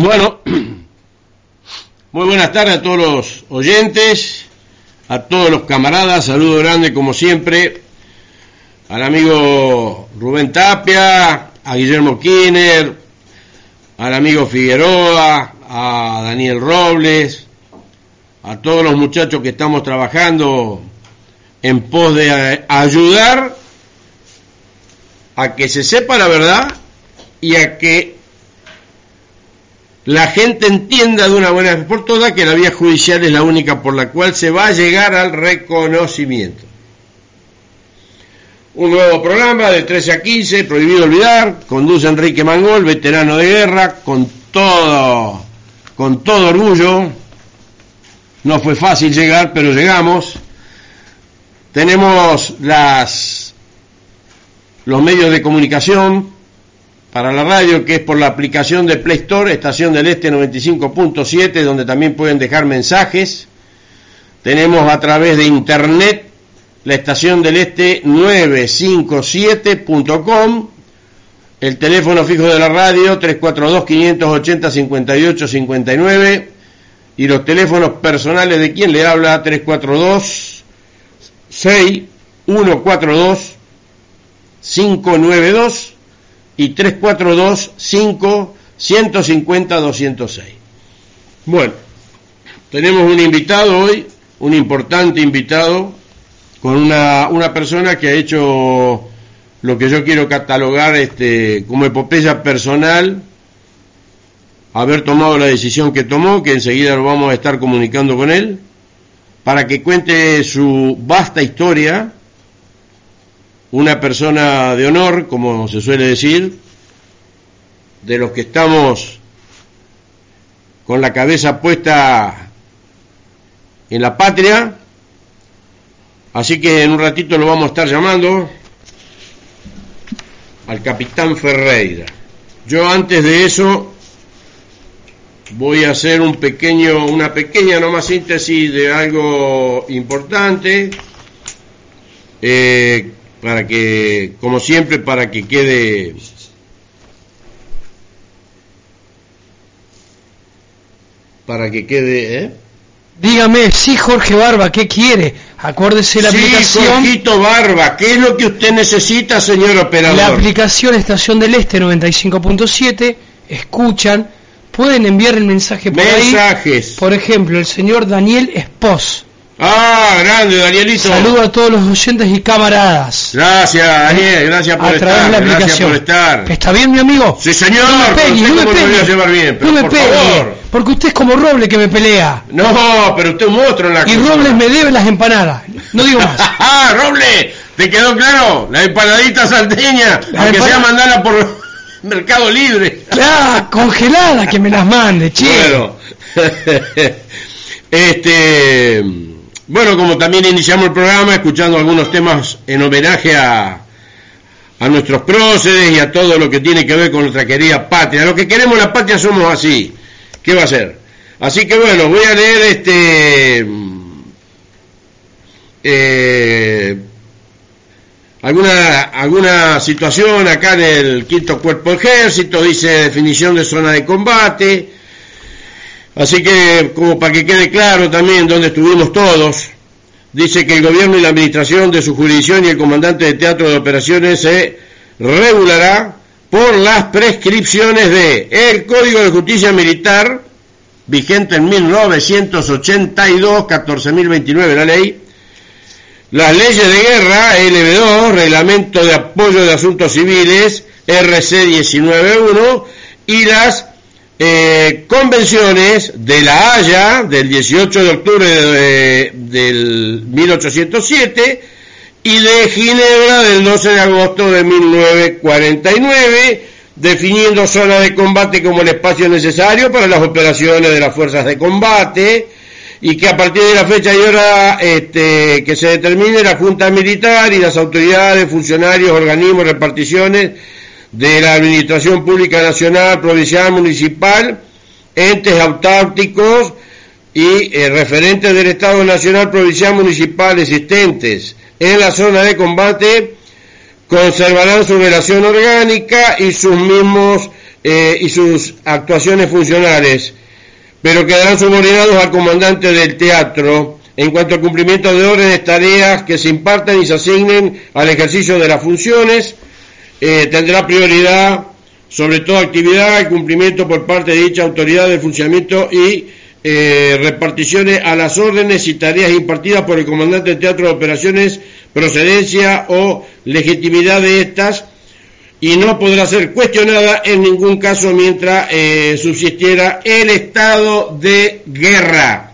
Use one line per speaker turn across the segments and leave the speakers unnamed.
Bueno, muy buenas tardes a todos los oyentes, a todos los camaradas, saludo grande como siempre al amigo Rubén Tapia, a Guillermo Kiner, al amigo Figueroa, a Daniel Robles, a todos los muchachos que estamos trabajando en pos de ayudar a que se sepa la verdad y a que la gente entienda de una buena vez por todas que la vía judicial es la única por la cual se va a llegar al reconocimiento. Un nuevo programa de 13 a 15, prohibido olvidar, conduce Enrique Mangol, veterano de guerra, con todo, con todo orgullo. No fue fácil llegar, pero llegamos. Tenemos las, los medios de comunicación para la radio, que es por la aplicación de Play Store, Estación del Este 95.7, donde también pueden dejar mensajes. Tenemos a través de Internet la Estación del Este 957.com, el teléfono fijo de la radio 342-580-5859 y los teléfonos personales de quien le habla 342 6142 592 y 342 5 150 206. Bueno, tenemos un invitado hoy, un importante invitado, con una, una persona que ha hecho lo que yo quiero catalogar este, como epopeya personal, haber tomado la decisión que tomó, que enseguida lo vamos a estar comunicando con él, para que cuente su vasta historia, una persona de honor, como se suele decir, de los que estamos con la cabeza puesta en la patria. Así que en un ratito lo vamos a estar llamando al capitán Ferreira. Yo antes de eso voy a hacer un pequeño, una pequeña nomás síntesis de algo importante. Eh, para que, como siempre, para que quede para que quede, ¿eh?
Dígame, sí, Jorge Barba, ¿qué quiere? Acuérdese la
sí,
aplicación.
Jorgito Barba, ¿qué es lo que usted necesita, señor operador?
La aplicación Estación del Este 95.7, escuchan, pueden enviar el mensaje por
Mensajes.
ahí. Por ejemplo, el señor Daniel Espos.
Ah, grande, Danielito.
Saludo a todos los oyentes y camaradas.
Gracias, Daniel, gracias por
a través
estar.
de la
gracias por estar.
¿Está bien, mi amigo?
Sí, señor.
No me pegue, no me pegue.
llevar bien, pero
no me
por
pegue,
favor.
porque usted es como Roble que me pelea.
No, pero usted es un monstruo en la
Y
cocina.
Robles me debe las empanadas. No digo más.
¡Ah, Roble! ¿Te quedó claro? La empanadita salteña,
La
aunque sea mandarla por Mercado Libre.
Ah, congelada que me las mande, che.
Bueno, este, bueno, como también iniciamos el programa escuchando algunos temas en homenaje a, a nuestros próceres y a todo lo que tiene que ver con nuestra querida patria. Lo que queremos la patria somos así. ¿Qué va a ser? Así que bueno, voy a leer este eh, alguna alguna situación acá en el quinto cuerpo ejército dice definición de zona de combate así que como para que quede claro también dónde estuvimos todos dice que el gobierno y la administración de su jurisdicción y el comandante de teatro de operaciones se regulará por las prescripciones de el Código de Justicia Militar vigente en 1982 14.029 la ley las leyes de guerra, LB2, Reglamento de Apoyo de Asuntos Civiles, RC 19.1, y las eh, convenciones de La Haya del 18 de octubre de- del 1807 y de Ginebra del 12 de agosto de 1949, definiendo zona de combate como el espacio necesario para las operaciones de las fuerzas de combate, y que a partir de la fecha y hora este, que se determine la Junta Militar y las autoridades, funcionarios, organismos, reparticiones de la Administración Pública Nacional, Provincial, Municipal, entes autárquicos y eh, referentes del Estado Nacional, Provincial, Municipal existentes en la zona de combate conservarán su relación orgánica y sus mismos eh, y sus actuaciones funcionales, pero quedarán subordinados al comandante del teatro. En cuanto al cumplimiento de órdenes, tareas que se impartan y se asignen al ejercicio de las funciones, eh, tendrá prioridad sobre toda actividad el cumplimiento por parte de dicha autoridad del funcionamiento y eh, reparticiones a las órdenes y tareas impartidas por el comandante del teatro de operaciones, procedencia o legitimidad de estas, y no podrá ser cuestionada en ningún caso mientras eh, subsistiera el estado de guerra.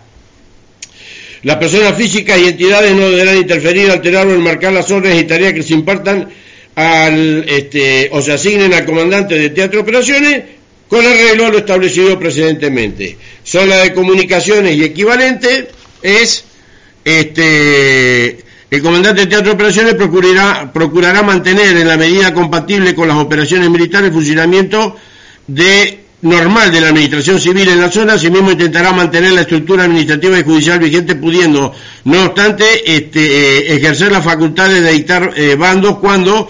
Las personas físicas y entidades no deberán interferir, alterar o enmarcar las órdenes y tareas que se impartan al, este, o se asignen al comandante de teatro operaciones con arreglo a lo establecido precedentemente. Zona de comunicaciones y equivalente es este, el comandante de teatro de operaciones procurará, procurará mantener en la medida compatible con las operaciones militares el funcionamiento de normal de la administración civil en la zona, asimismo intentará mantener la estructura administrativa y judicial vigente, pudiendo, no obstante, este, eh, ejercer las facultades de dictar eh, bandos cuando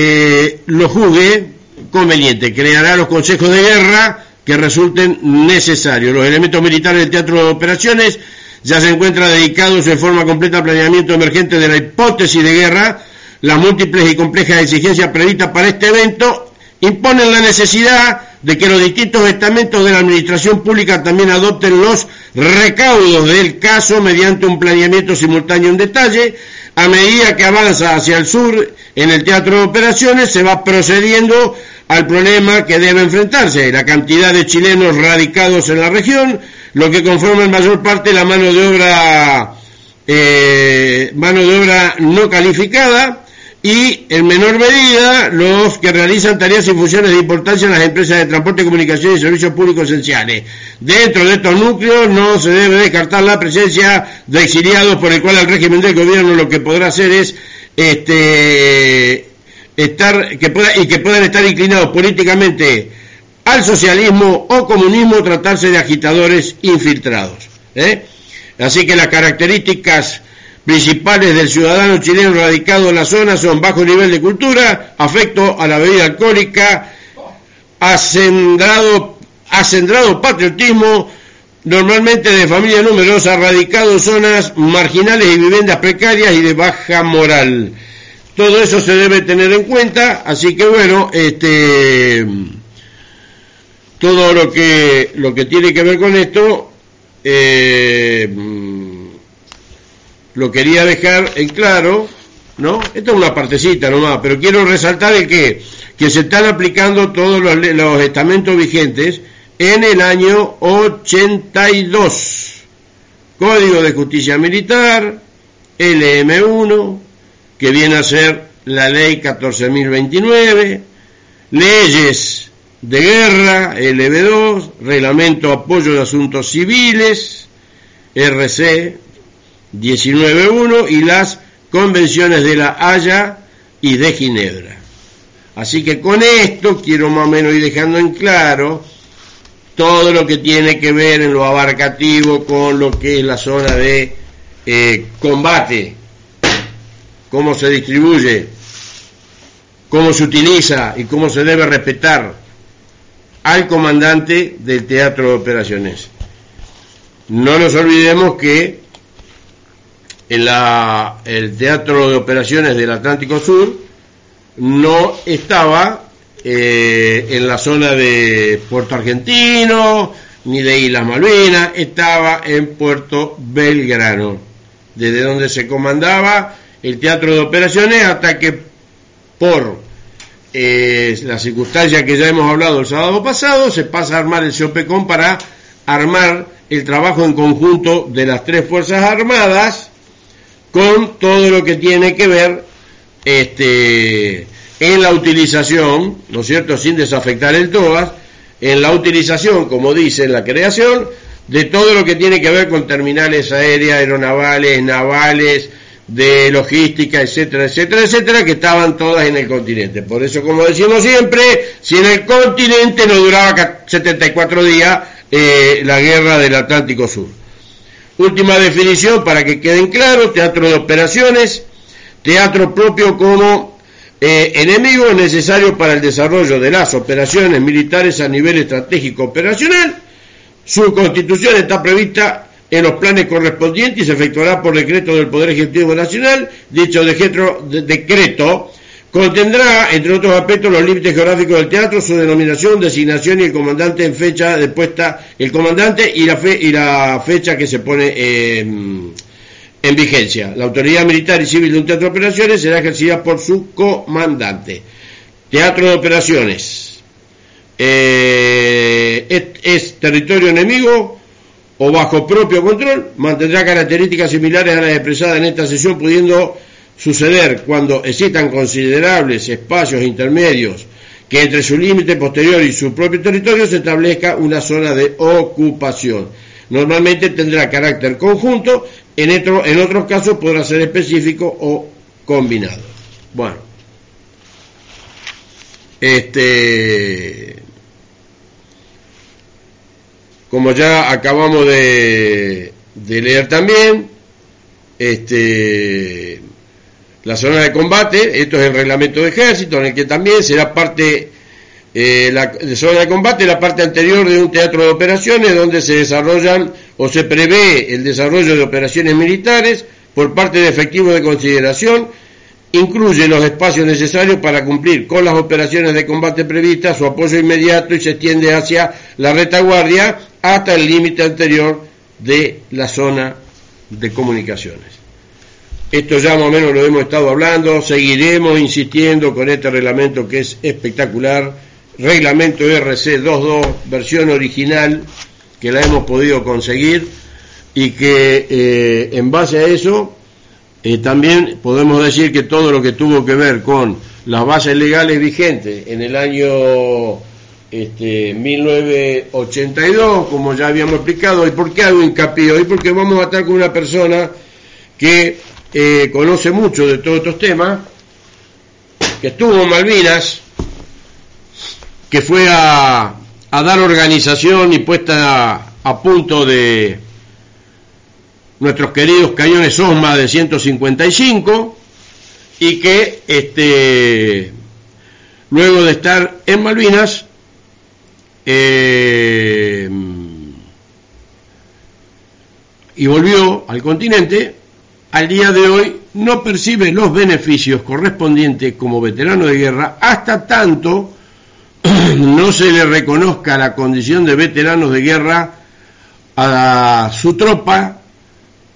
eh, lo juzgue conveniente. Creará los consejos de guerra que resulten necesarios. Los elementos militares del teatro de operaciones ya se encuentran dedicados en forma completa al planeamiento emergente de la hipótesis de guerra. Las múltiples y complejas exigencias previstas para este evento imponen la necesidad de que los distintos estamentos de la administración pública también adopten los recaudos del caso mediante un planeamiento simultáneo en detalle. A medida que avanza hacia el sur en el teatro de operaciones, se va procediendo al problema que debe enfrentarse, la cantidad de chilenos radicados en la región, lo que conforma en mayor parte la mano de obra, eh, mano de obra no calificada, y en menor medida los que realizan tareas y funciones de importancia en las empresas de transporte, comunicación y servicios públicos esenciales. Dentro de estos núcleos no se debe descartar la presencia de exiliados por el cual el régimen del gobierno lo que podrá hacer es este estar que pueda y que puedan estar inclinados políticamente al socialismo o comunismo tratarse de agitadores infiltrados. ¿eh? Así que las características principales del ciudadano chileno radicado en la zona son bajo nivel de cultura, afecto a la bebida alcohólica, acendrado, acendrado patriotismo, normalmente de familia numerosa, radicado en zonas marginales y viviendas precarias y de baja moral. Todo eso se debe tener en cuenta, así que bueno, este todo lo que lo que tiene que ver con esto eh, lo quería dejar en claro, ¿no? Esta es una partecita nomás, pero quiero resaltar el que, que se están aplicando todos los, estamentos vigentes en el año 82. Código de Justicia Militar, LM1, que viene a ser la ley 14.029, leyes de guerra, LB2, reglamento apoyo de asuntos civiles, RC 19.1 y las convenciones de la Haya y de Ginebra. Así que con esto quiero más o menos ir dejando en claro todo lo que tiene que ver en lo abarcativo con lo que es la zona de eh, combate, cómo se distribuye, cómo se utiliza y cómo se debe respetar al comandante del teatro de operaciones. No nos olvidemos que en la, el Teatro de Operaciones del Atlántico Sur no estaba eh, en la zona de Puerto Argentino ni de Islas Malvinas, estaba en Puerto Belgrano, desde donde se comandaba el Teatro de Operaciones hasta que por eh, la circunstancia que ya hemos hablado el sábado pasado, se pasa a armar el COPECON para armar el trabajo en conjunto de las tres Fuerzas Armadas con todo lo que tiene que ver este, en la utilización, ¿no es cierto?, sin desafectar el TOAS, en la utilización, como dice en la creación, de todo lo que tiene que ver con terminales aéreas, aeronavales, navales, de logística, etcétera, etcétera, etcétera, que estaban todas en el continente. Por eso, como decimos siempre, si en el continente no duraba 74 días eh, la guerra del Atlántico Sur. Última definición para que queden claros, teatro de operaciones, teatro propio como eh, enemigo necesario para el desarrollo de las operaciones militares a nivel estratégico operacional. Su constitución está prevista en los planes correspondientes y se efectuará por decreto del Poder Ejecutivo Nacional. Dicho decreto contendrá, entre otros aspectos, los límites geográficos del teatro, su denominación, designación y el comandante en fecha de puesta, el comandante y la, fe, y la fecha que se pone en vigencia. La autoridad militar y civil de un teatro de operaciones será ejercida por su comandante. Teatro de operaciones. Eh, es territorio enemigo o bajo propio control, mantendrá características similares a las expresadas en esta sesión, pudiendo suceder cuando existan considerables espacios intermedios que entre su límite posterior y su propio territorio se establezca una zona de ocupación. Normalmente tendrá carácter conjunto, en, en otros casos podrá ser específico o combinado. Bueno, este como ya acabamos de, leer también, este, la zona de combate, esto es el reglamento de ejército, en el que también será parte, eh, la zona de combate, la parte anterior de un teatro de operaciones donde se desarrollan o se prevé el desarrollo de operaciones militares por parte de efectivos de consideración incluye los espacios necesarios para cumplir con las operaciones de combate previstas, su apoyo inmediato y se extiende hacia la retaguardia hasta el límite anterior de la zona de comunicaciones. Esto ya más o menos lo hemos estado hablando, seguiremos insistiendo con este reglamento que es espectacular, reglamento RC 22, versión original, que la hemos podido conseguir y que eh, en base a eso eh, también podemos decir que todo lo que tuvo que ver con las bases legales vigentes en el año este, 1982, como ya habíamos explicado, ¿y por qué hago hincapié hoy? Porque vamos a estar con una persona que eh, conoce mucho de todos estos temas, que estuvo en Malvinas, que fue a, dar organización y puesta a punto de nuestros queridos cañones Osma de 155 y que este luego de estar en Malvinas eh, y volvió al continente, al día de hoy no percibe los beneficios correspondientes como veterano de guerra hasta tanto no se le reconozca la condición de veteranos de guerra a su tropa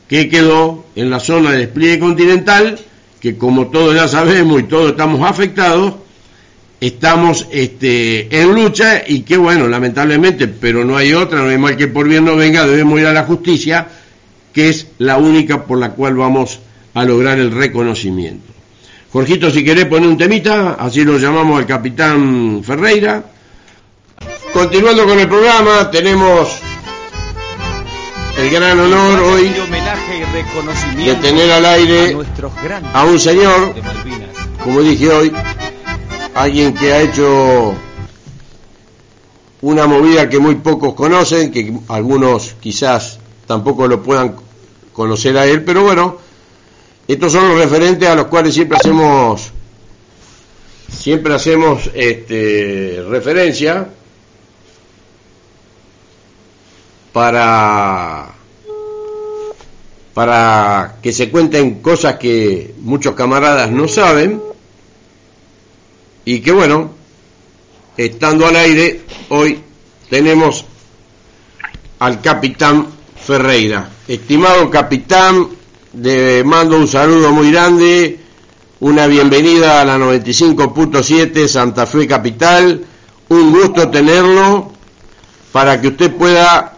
que quedó en la zona de despliegue continental, que como todos ya sabemos y todos estamos afectados, estamos este, en lucha y que bueno, lamentablemente, pero no hay otra, no hay mal que por bien no venga, debemos ir a la justicia, que es la única por la cual vamos a lograr el reconocimiento. Jorgito, si querés poner un temita, así lo llamamos al capitán Ferreira. Continuando con el programa, tenemos el gran honor hoy de tener al aire a un señor, como dije hoy, alguien que ha hecho una movida que muy pocos conocen, que algunos quizás tampoco lo puedan conocer a él, pero bueno, estos son los referentes a los cuales siempre hacemos siempre hacemos este, referencia para, para que se cuenten cosas que muchos camaradas no saben y que bueno, estando al aire, hoy tenemos al capitán Ferreira. Estimado capitán, le mando un saludo muy grande, una bienvenida a la 95.7 Santa Fe Capital, un gusto tenerlo para que usted pueda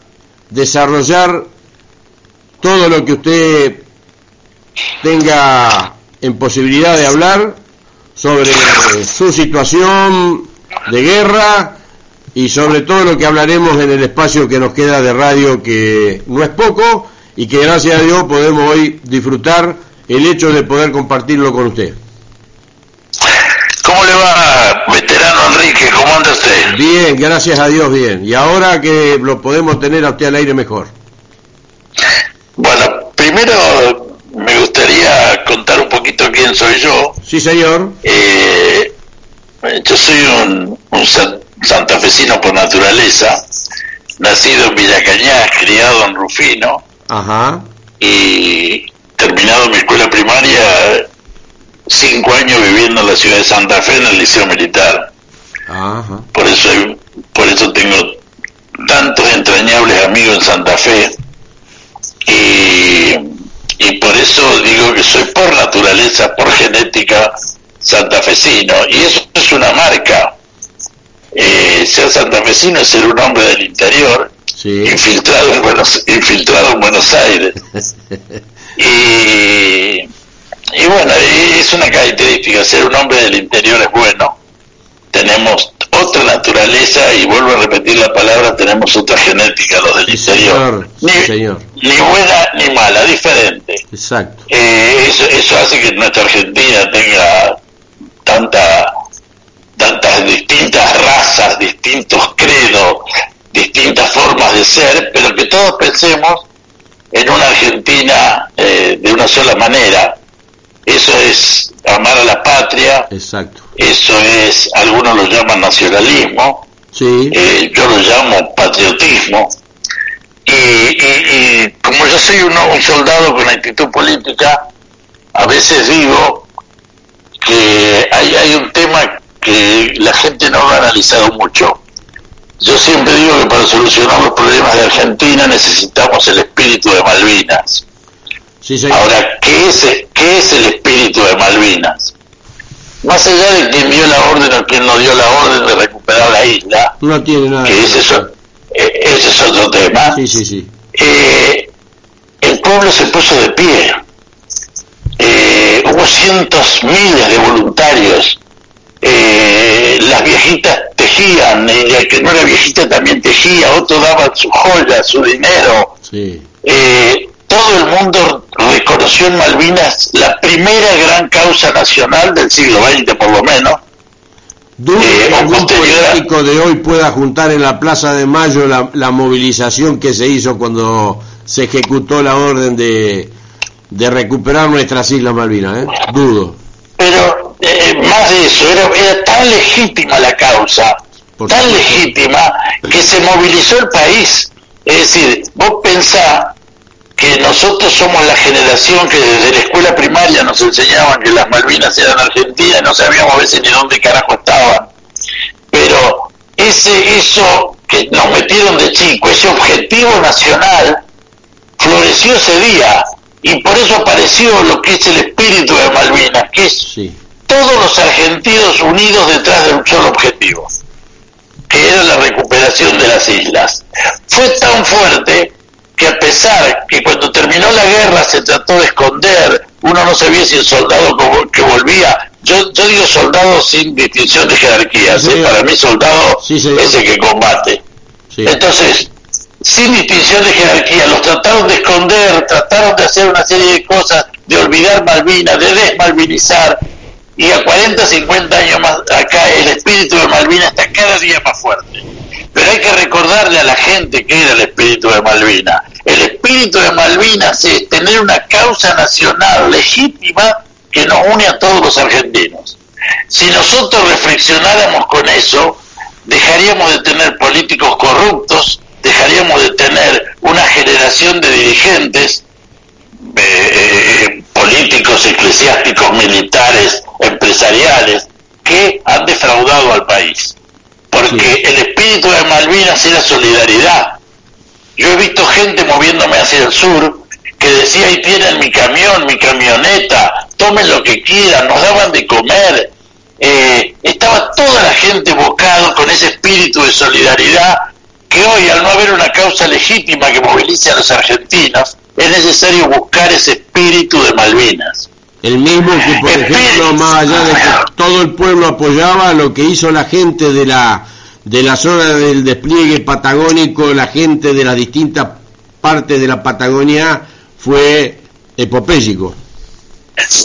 desarrollar todo lo que usted tenga en posibilidad de hablar sobre su situación de guerra y sobre todo lo que hablaremos en el espacio que nos queda de radio que no es poco y que gracias a Dios podemos hoy disfrutar el hecho de poder compartirlo con usted.
¿Cómo le va, veterano Enrique? ¿Cómo anda usted?
Bien, gracias a Dios, bien. Y ahora que lo podemos tener a usted al aire mejor.
Bueno, primero me gustaría contar un poquito quién soy yo.
Sí, señor.
Eh, yo soy un, un santafesino por naturaleza, nacido en Villa Cañas, criado en Rufino,
Ajá.
y terminado mi escuela primaria, cinco años viviendo en la ciudad de Santa Fe en el Liceo Militar.
Ajá.
Por eso, por eso tengo tantos entrañables amigos en Santa Fe. Y, y por eso digo que soy por naturaleza, por genética, santafesino. Y eso es una marca. Eh, ser santafesino es ser un hombre del interior,
Sí.
infiltrado en Buenos, infiltrado en Buenos Aires. Y, y bueno, es una característica, ser un hombre del interior es bueno. Tenemos otra naturaleza y vuelvo a repetir la palabra, tenemos otra genética los del
Sí,
interior.
señor.
Ni,
Sí, señor.
ni buena ni mala, diferente.
Exacto.
Eh, eso, eso hace que nuestra Argentina tenga tanta, tantas distintas razas, distintos credos, distintas formas de ser, pero que todos pensemos en una Argentina eh, de una sola manera. Eso es amar a la patria,
Exacto.
eso es, algunos lo llaman nacionalismo,
Sí.
eh, yo lo llamo patriotismo. Y, y- y como yo soy uno- un soldado con actitud política, a veces digo que hay, hay un tema que la gente no lo ha analizado mucho. Yo siempre digo que para solucionar los problemas de Argentina necesitamos el espíritu de Malvinas.
Sí.
Ahora, ¿qué es, ¿qué es el espíritu de Malvinas? Más allá de quién dio la orden o quién no dio la orden de recuperar la isla,
No tiene nada.
que ese es, o- eh, ese es otro tema,
sí.
eh, el pueblo se puso de pie. Eh, hubo cientos, miles de voluntarios. Eh, las viejitas tejían, y el que no era viejita también tejía, otro daba su joya, su dinero.
Sí.
Eh, todo el mundo reconoció en Malvinas la primera gran causa nacional del siglo XX, por lo menos,
Dudo
Eh,
que algún político de hoy pueda juntar en la Plaza de Mayo la, la movilización que se hizo cuando se ejecutó la orden de, de recuperar nuestras Islas Malvinas, ¿eh? Dudo.
pero eh, más de eso, era, era tan legítima la causa,
Por
tan
supuesto.
legítima, que se movilizó el país. Es decir, vos pensás que nosotros somos la generación que desde la escuela primaria nos enseñaban que las Malvinas eran argentinas y no sabíamos a veces ni dónde carajo estaban. Pero ese eso que nos metieron de chico, ese objetivo nacional, floreció ese día y por eso apareció lo que es el espíritu de Malvinas, que es
Sí.
todos los argentinos unidos detrás de un solo objetivo, que era la recuperación de las islas. Fue tan fuerte que a pesar que cuando terminó la guerra se trató de esconder, uno no sabía si el soldado que volvía, yo, yo digo soldado sin distinción de jerarquías,
Sí,
¿eh? para mí soldado
Sí,
es el que combate. Entonces, sin distinción de jerarquía, los trataron de esconder, trataron de hacer una serie de cosas, de olvidar Malvinas, de desmalvinizar, y a 40, 50 años más acá el espíritu de Malvinas está cada día más fuerte. Pero hay que recordarle a la gente que era el espíritu de Malvinas. El espíritu de Malvinas es tener una causa nacional legítima que nos une a todos los argentinos. Si nosotros reflexionáramos con eso, dejaríamos de tener políticos corruptos, dejaríamos de tener una generación de dirigentes eh, políticos, eclesiásticos, militares, empresariales, que han defraudado al país. Porque
Sí.
el espíritu de Malvinas era solidaridad. Yo he visto gente moviéndome hacia el sur que decía, ahí tienen mi camión, mi camioneta, tomen lo que quieran, nos daban de comer. Eh, estaba toda la gente bocado con ese espíritu de solidaridad que hoy, al no haber una causa legítima que movilice a los argentinos, es necesario buscar ese espíritu de Malvinas.
El mismo que, por
Espíritu.
ejemplo, más allá de que todo el pueblo apoyaba lo que hizo la gente de la de la zona del despliegue patagónico, la gente de las distintas partes de la Patagonia fue epopélico.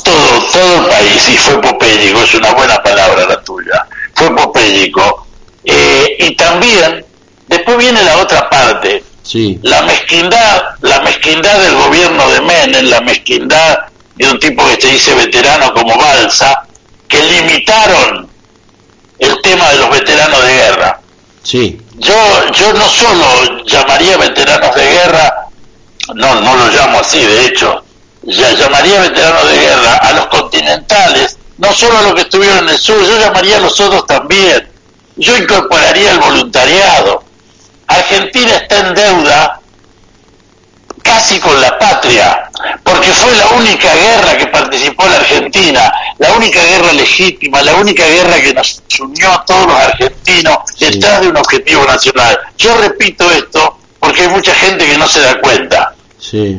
todo, todo el país, y fue popélico, es una buena palabra la tuya, fue popélico. Eh, y también, después viene la otra parte,
Sí,
la mezquindad, la mezquindad del gobierno de Menem, la mezquindad de un tipo que se dice veterano como Balsa, que limitaron el tema de los veteranos de guerra.
Sí.
Yo, yo no solo llamaría veteranos de guerra, no, no lo llamo así, de hecho, ya llamaría veteranos de guerra a los continentales, no solo a los que estuvieron en el sur, yo llamaría a los otros también. Yo incorporaría el voluntariado. Argentina está en deuda casi con la patria, porque fue la única guerra que participó la Argentina, la única guerra legítima, la única guerra que nos unió a todos los argentinos detrás de un objetivo nacional. Yo repito esto porque hay mucha gente que no se da cuenta.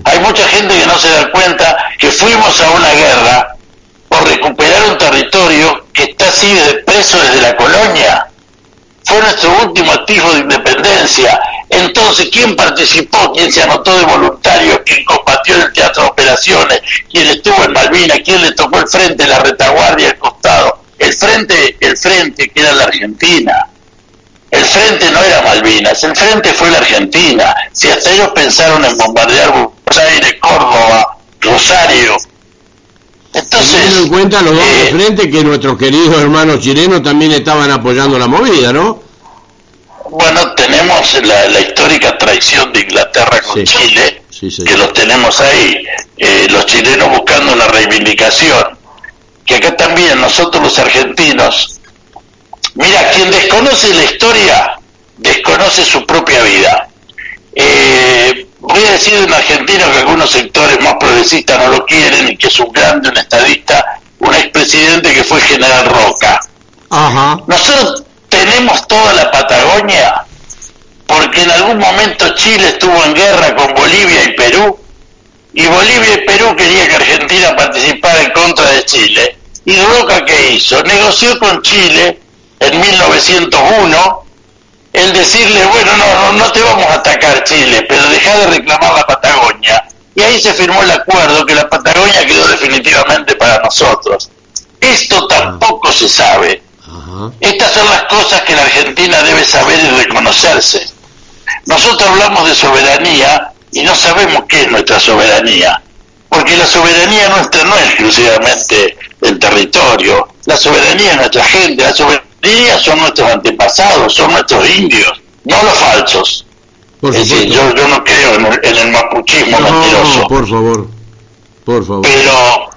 Hay mucha gente que no se da cuenta que fuimos a una guerra por recuperar un territorio que está así de preso desde la colonia. Fue nuestro último activo de independencia. Entonces, ¿quién participó? ¿Quién se anotó de voluntario? ¿Quién combatió en el teatro de operaciones? ¿Quién estuvo en Malvinas? ¿Quién le tocó el frente, la retaguardia, el costado? El frente, el frente que era la Argentina. El frente no era Malvinas, el frente fue la Argentina. Si hasta ellos pensaron en bombardear Buenos Aires, Córdoba, Rosario.
Entonces. Teniendo en cuenta los dos de eh, frente que nuestros queridos hermanos chilenos también estaban apoyando la movida, ¿no?
Bueno, tenemos la, histórica traición de Inglaterra con Chile, que los tenemos ahí. Eh, los chilenos buscando una reivindicación. Que acá también nosotros los argentinos Mira, quien desconoce la historia, desconoce su propia vida. Eh, voy a decir en argentino que algunos sectores más progresistas no lo quieren y que es un grande, un estadista, un expresidente que fue general Roca. Nosotros tenemos toda la Patagonia porque en algún momento Chile estuvo en guerra con Bolivia y Perú y Bolivia y Perú quería que Argentina participara en contra de Chile. ¿Y Roca qué hizo? Negoció con Chile en 1901 el decirle, bueno, no, no, te vamos a atacar Chile, pero deja de reclamar la Patagonia. Y ahí se firmó el acuerdo que la Patagonia quedó definitivamente para nosotros. Esto tampoco se sabe. Estas son las cosas que la Argentina debe saber y reconocerse. Nosotros hablamos de soberanía y no sabemos qué es nuestra soberanía, porque la soberanía nuestra no es exclusivamente el territorio, la soberanía es nuestra gente, la soberanía son nuestros antepasados, son nuestros indios, no los falsos. es decir, yo, yo no creo en el, mapuchismo mentiroso.
por favor, por favor.
Pero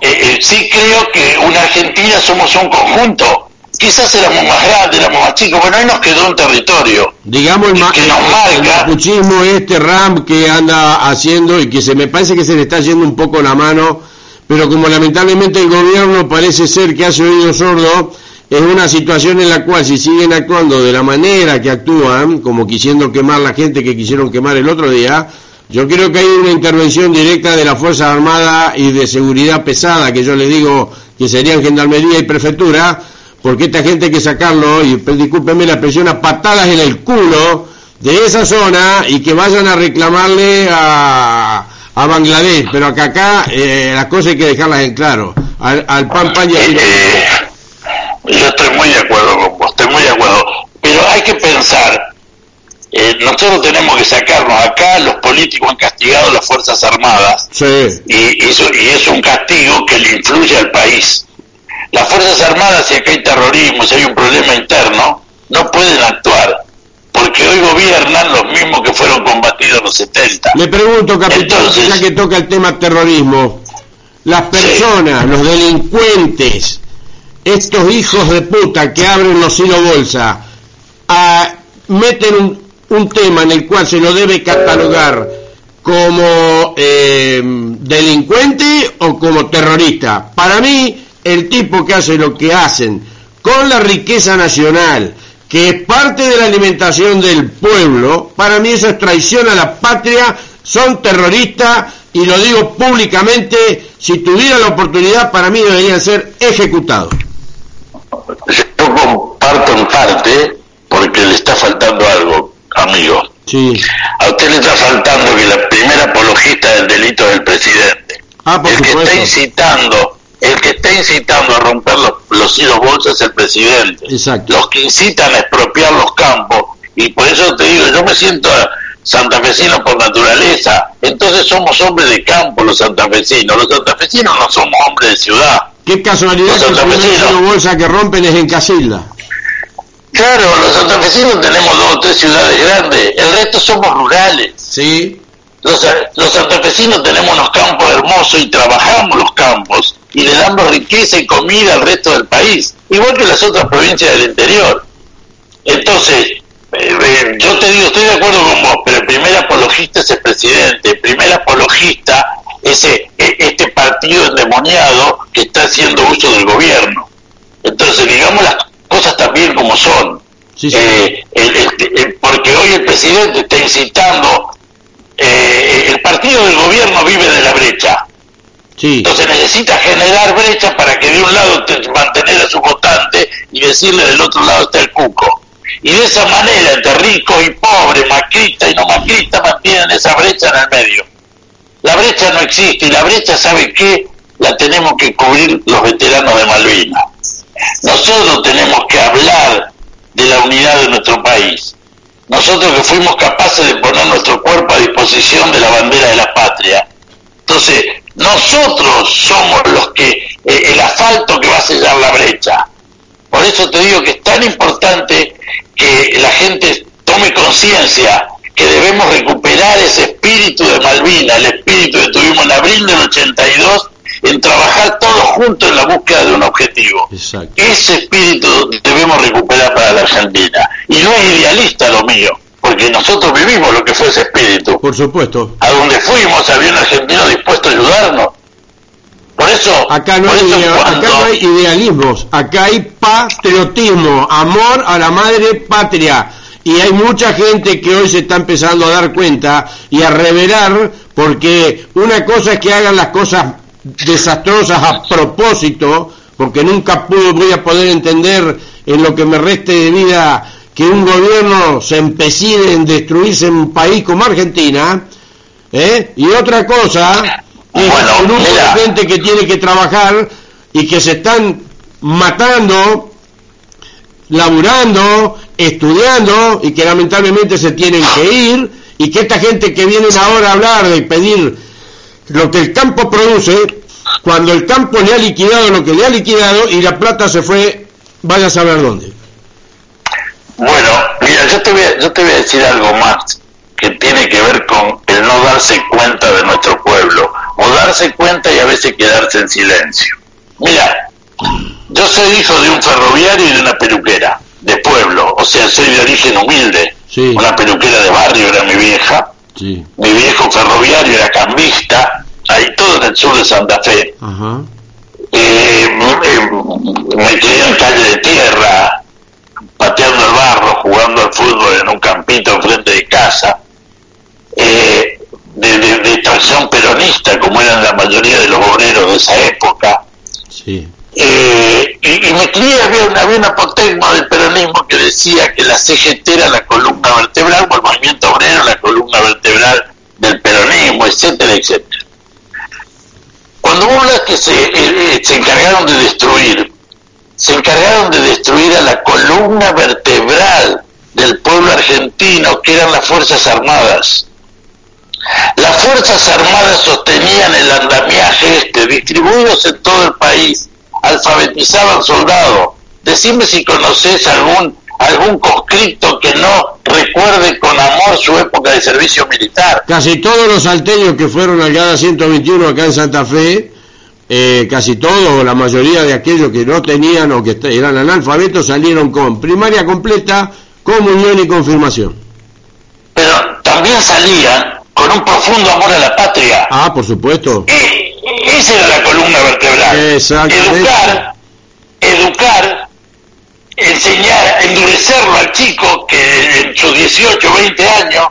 eh, eh, sí creo que una Argentina somos un conjunto. Quizás éramos más grandes, éramos más chicos, bueno, ahí nos quedó un territorio.
Digamos el, que nos marca. el mapuchismo, este RAM que anda haciendo y que se me parece que se le está yendo un poco la mano, pero como lamentablemente el gobierno parece ser que hace oído sordo, es una situación en la cual si siguen actuando de la manera que actúan, como quisiendo quemar la gente que quisieron quemar el otro día, yo creo que hay una intervención directa de las Fuerzas Armadas y de seguridad pesada, que yo le digo que serían Gendarmería y Prefectura, porque esta gente hay que sacarlo, y discúlpeme la expresión, a patadas en el culo de esa zona y que vayan a reclamarle a, a Bangladesh, pero que acá eh, las cosas hay que dejarlas en claro, al, al pan pan
yo estoy muy de acuerdo con vos, estoy muy de acuerdo. Pero hay que pensar, eh, nosotros tenemos que sacarnos acá, los políticos han castigado a las Fuerzas Armadas y, eso, y es un castigo que le influye al país. Las Fuerzas Armadas, si acá hay terrorismo, si hay un problema interno, no pueden actuar, porque hoy gobiernan los mismos que fueron combatidos en los 70.
Le pregunto, capitán, ya que toca el tema terrorismo, las personas, los delincuentes, estos hijos de puta que abren los hilo bolsa meten un, tema en el cual se lo debe catalogar como eh, delincuente o como terrorista. Para mí, el tipo que hace lo que hacen con la riqueza nacional, que es parte de la alimentación del pueblo, para mí eso es traición a la patria, son terroristas y lo digo públicamente, si tuviera la oportunidad para mí deberían ser ejecutados
yo comparto en parte porque le está faltando algo, amigo. A usted le está faltando que la primera apologista del delito es el presidente.
Ah,
el que está incitando, el que está incitando a romper los, los hilos bolsas es el presidente. Los que incitan a expropiar los campos. Y por eso te digo, yo me siento santafesino por naturaleza. Entonces somos hombres de campo los santafesinos. Los santafesinos no somos hombres de ciudad
Qué casualidad que el primer bolsa que rompen es en Casilda.
Claro, los santafesinos tenemos dos o tres ciudades grandes, el resto somos rurales.
Sí.
Los, los santafesinos tenemos unos campos hermosos y trabajamos los campos y le damos riqueza y comida al resto del país, igual que las otras provincias del interior. Entonces, eh, eh, yo te digo, estoy de acuerdo con vos, pero el primer apologista es el presidente, el primer apologista es e, este partido endemoniado que está haciendo uso del gobierno. Entonces, digamos las cosas también como son. Eh, porque hoy el presidente está incitando, eh, el partido del gobierno vive de la brecha. Entonces necesita generar brecha para que de un lado mantener a su votante y decirle del otro lado está el cuco. Y de esa manera, entre ricos y pobres, macrista y no macrista, mantienen esa brecha en el medio. La brecha no existe y la brecha, ¿sabe qué? La tenemos que cubrir los veteranos de Malvinas. Nosotros tenemos que hablar de la unidad de nuestro país. Nosotros que fuimos capaces de poner nuestro cuerpo a disposición de la bandera de la patria. Entonces, nosotros somos los que, eh, el asfalto que va a sellar la brecha. Por eso te digo que es tan importante que la gente tome conciencia que debemos recuperar ese espíritu de Malvina, el espíritu que tuvimos en abril del 82 en trabajar todos juntos en la búsqueda de un objetivo. Ese espíritu debemos recuperar para la Argentina. Y no es idealista lo mío, porque nosotros vivimos lo que fue ese espíritu.
Por supuesto.
A donde fuimos había un argentino dispuesto a ayudarnos. Por eso,
acá no, hay, acá no hay idealismos, acá hay patriotismo, amor a la madre patria. Y hay mucha gente que hoy se está empezando a dar cuenta y a revelar, porque una cosa es que hagan las cosas desastrosas a propósito, porque nunca puedo, voy a poder entender en lo que me reste de vida que un gobierno se empecine en destruirse en un país como Argentina, ¿eh? y otra cosa es grupo de gente que tiene que trabajar y que se están matando, laburando, estudiando y que lamentablemente se tienen que ir y que esta gente que viene ahora a hablar de pedir lo que el campo produce, cuando el campo le ha liquidado lo que le ha liquidado y la plata se fue, vaya a saber dónde.
Bueno, mira, yo te voy a, yo te voy a decir algo más que tiene que ver con el no darse cuenta de nuestro pueblo, o darse cuenta y a veces quedarse en silencio. Mira, yo soy hijo de un ferroviario y de una peluquera de pueblo, o sea, soy de origen humilde. Una peluquera de barrio era mi vieja, mi viejo ferroviario era cambista, ahí todo en el sur de Santa Fe. Eh, me crié en calle de tierra, pateando el barro, jugando al fútbol en un campito enfrente de casa, eh, de, de, peronista, como eran la mayoría de los obreros de esa época. Eh, y, me crié, había había una del peronismo que decía que la CGT era la columna vertebral, o el movimiento obrero la columna vertebral del peronismo, etcétera, etcétera. Cuando vos hablas que se, eh, eh, se encargaron de destruir, se encargaron de destruir a la columna vertebral del pueblo argentino, que eran las Fuerzas Armadas. Las Fuerzas Armadas sostenían el andamiaje este, distribuidos en todo el país, alfabetizaban soldados. Decime si conoces algún algún conscripto que no recuerde con amor su época de servicio militar.
Casi todos los salteños que fueron al GADA 121 acá en Santa Fe, eh, casi todos, la mayoría de aquellos que no tenían o que eran analfabetos salieron con primaria completa, comunión y confirmación.
Pero también salían con un profundo amor a la patria.
Ah, por supuesto.
Esa era la columna vertebral. Educar enseñar, endurecerlo al chico que en sus 18, 20 años,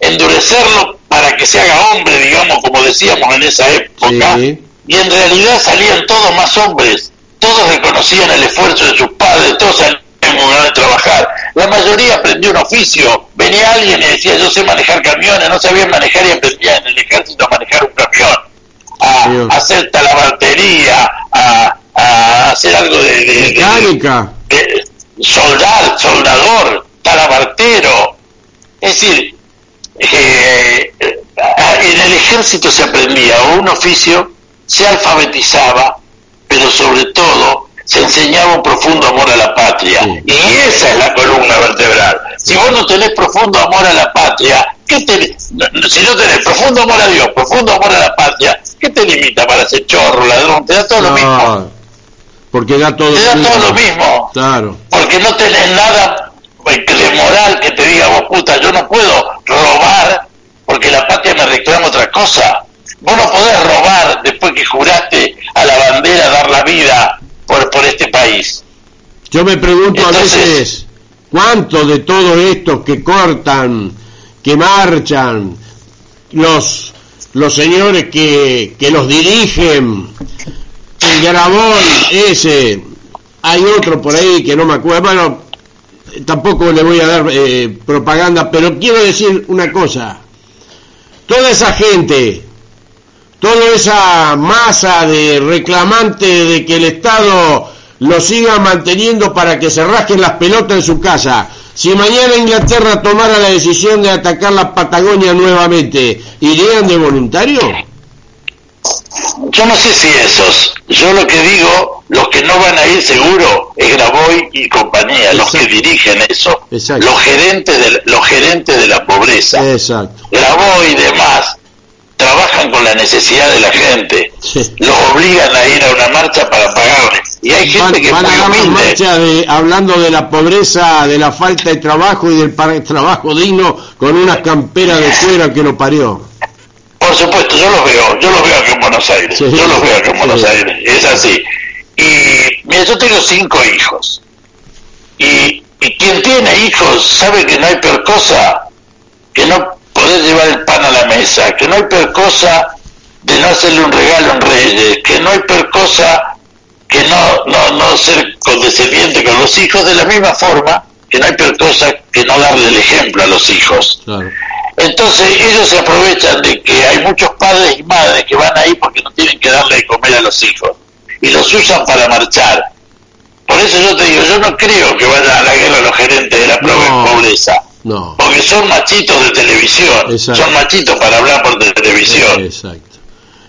endurecerlo para que se haga hombre, digamos, como decíamos en esa época, y en realidad salían todos más hombres, todos reconocían el esfuerzo de sus padres, todos salían de trabajar. La mayoría aprendió un oficio. Venía alguien y decía, yo sé manejar camiones, no sabían manejar y aprendía en el ejército a manejar un camión, a, hacer talabartería, a, a hacer algo de... de
Mecánica.
De, soldar, soldador, talabartero. Es decir, eh, en el ejército se aprendía un oficio, se alfabetizaba, pero sobre todo se enseñaba un profundo amor a la patria. Y esa es la columna vertebral. Si vos no tenés profundo amor a la patria, ¿qué te, si no tenés profundo amor a Dios, profundo amor a la patria, ¿qué te limita para ser chorro, ladrón? Te da todo lo mismo.
Porque da todo,
te da todo lo mismo.
Claro.
Porque no tenés nada de moral que te diga vos, puta, yo no puedo robar porque la patria me reclama otra cosa. Vos no podés robar después que juraste a la bandera dar la vida por, por este país.
Yo me pregunto a veces, ¿cuántos de todos estos que cortan, que marchan, los, los señores que, que los dirigen, el Grabón ese, hay otro por ahí que no me acuerdo, bueno, tampoco le voy a dar eh, propaganda, pero quiero decir una cosa, toda esa gente, toda esa masa de reclamantes de que el Estado lo siga manteniendo para que se rasquen las pelotas en su casa. Si mañana Inglaterra tomara la decisión de atacar la Patagonia nuevamente, ¿irían de voluntario?
Yo no sé si esos. Yo lo que digo, los que no van a ir seguro es Graboy y compañía, los que dirigen eso. Los gerentes de, los gerentes de la pobreza.
Exacto.
Graboy y demás trabajan con la necesidad de la gente, los obligan a ir a una marcha para pagarles. Y hay gente que
van a marcha de, hablando de la pobreza, de la falta de trabajo y del trabajo digno con una campera de cuero que lo parió.
Por supuesto, yo los veo, yo los veo aquí en Buenos Aires, yo los veo aquí en Buenos Aires, es así. Y mira, yo tengo cinco hijos. Y, y quien tiene hijos sabe que no hay peor cosa que no poder llevar el pan a la mesa, que no hay peor cosa de no hacerle un regalo en Reyes, que no hay peor cosa que no, no, no ser condescendiente con los hijos, de la misma forma que no hay peor cosa que no darle el ejemplo a los hijos. Entonces ellos se aprovechan de que hay muchos padres y madres que van ahí porque no tienen que darle de comer a los hijos y los usan para marchar. Por eso yo te digo, yo no creo que vayan a la guerra los gerentes de la pobreza.
No.
Porque son machitos de televisión. Son machitos para hablar por televisión.
Exacto.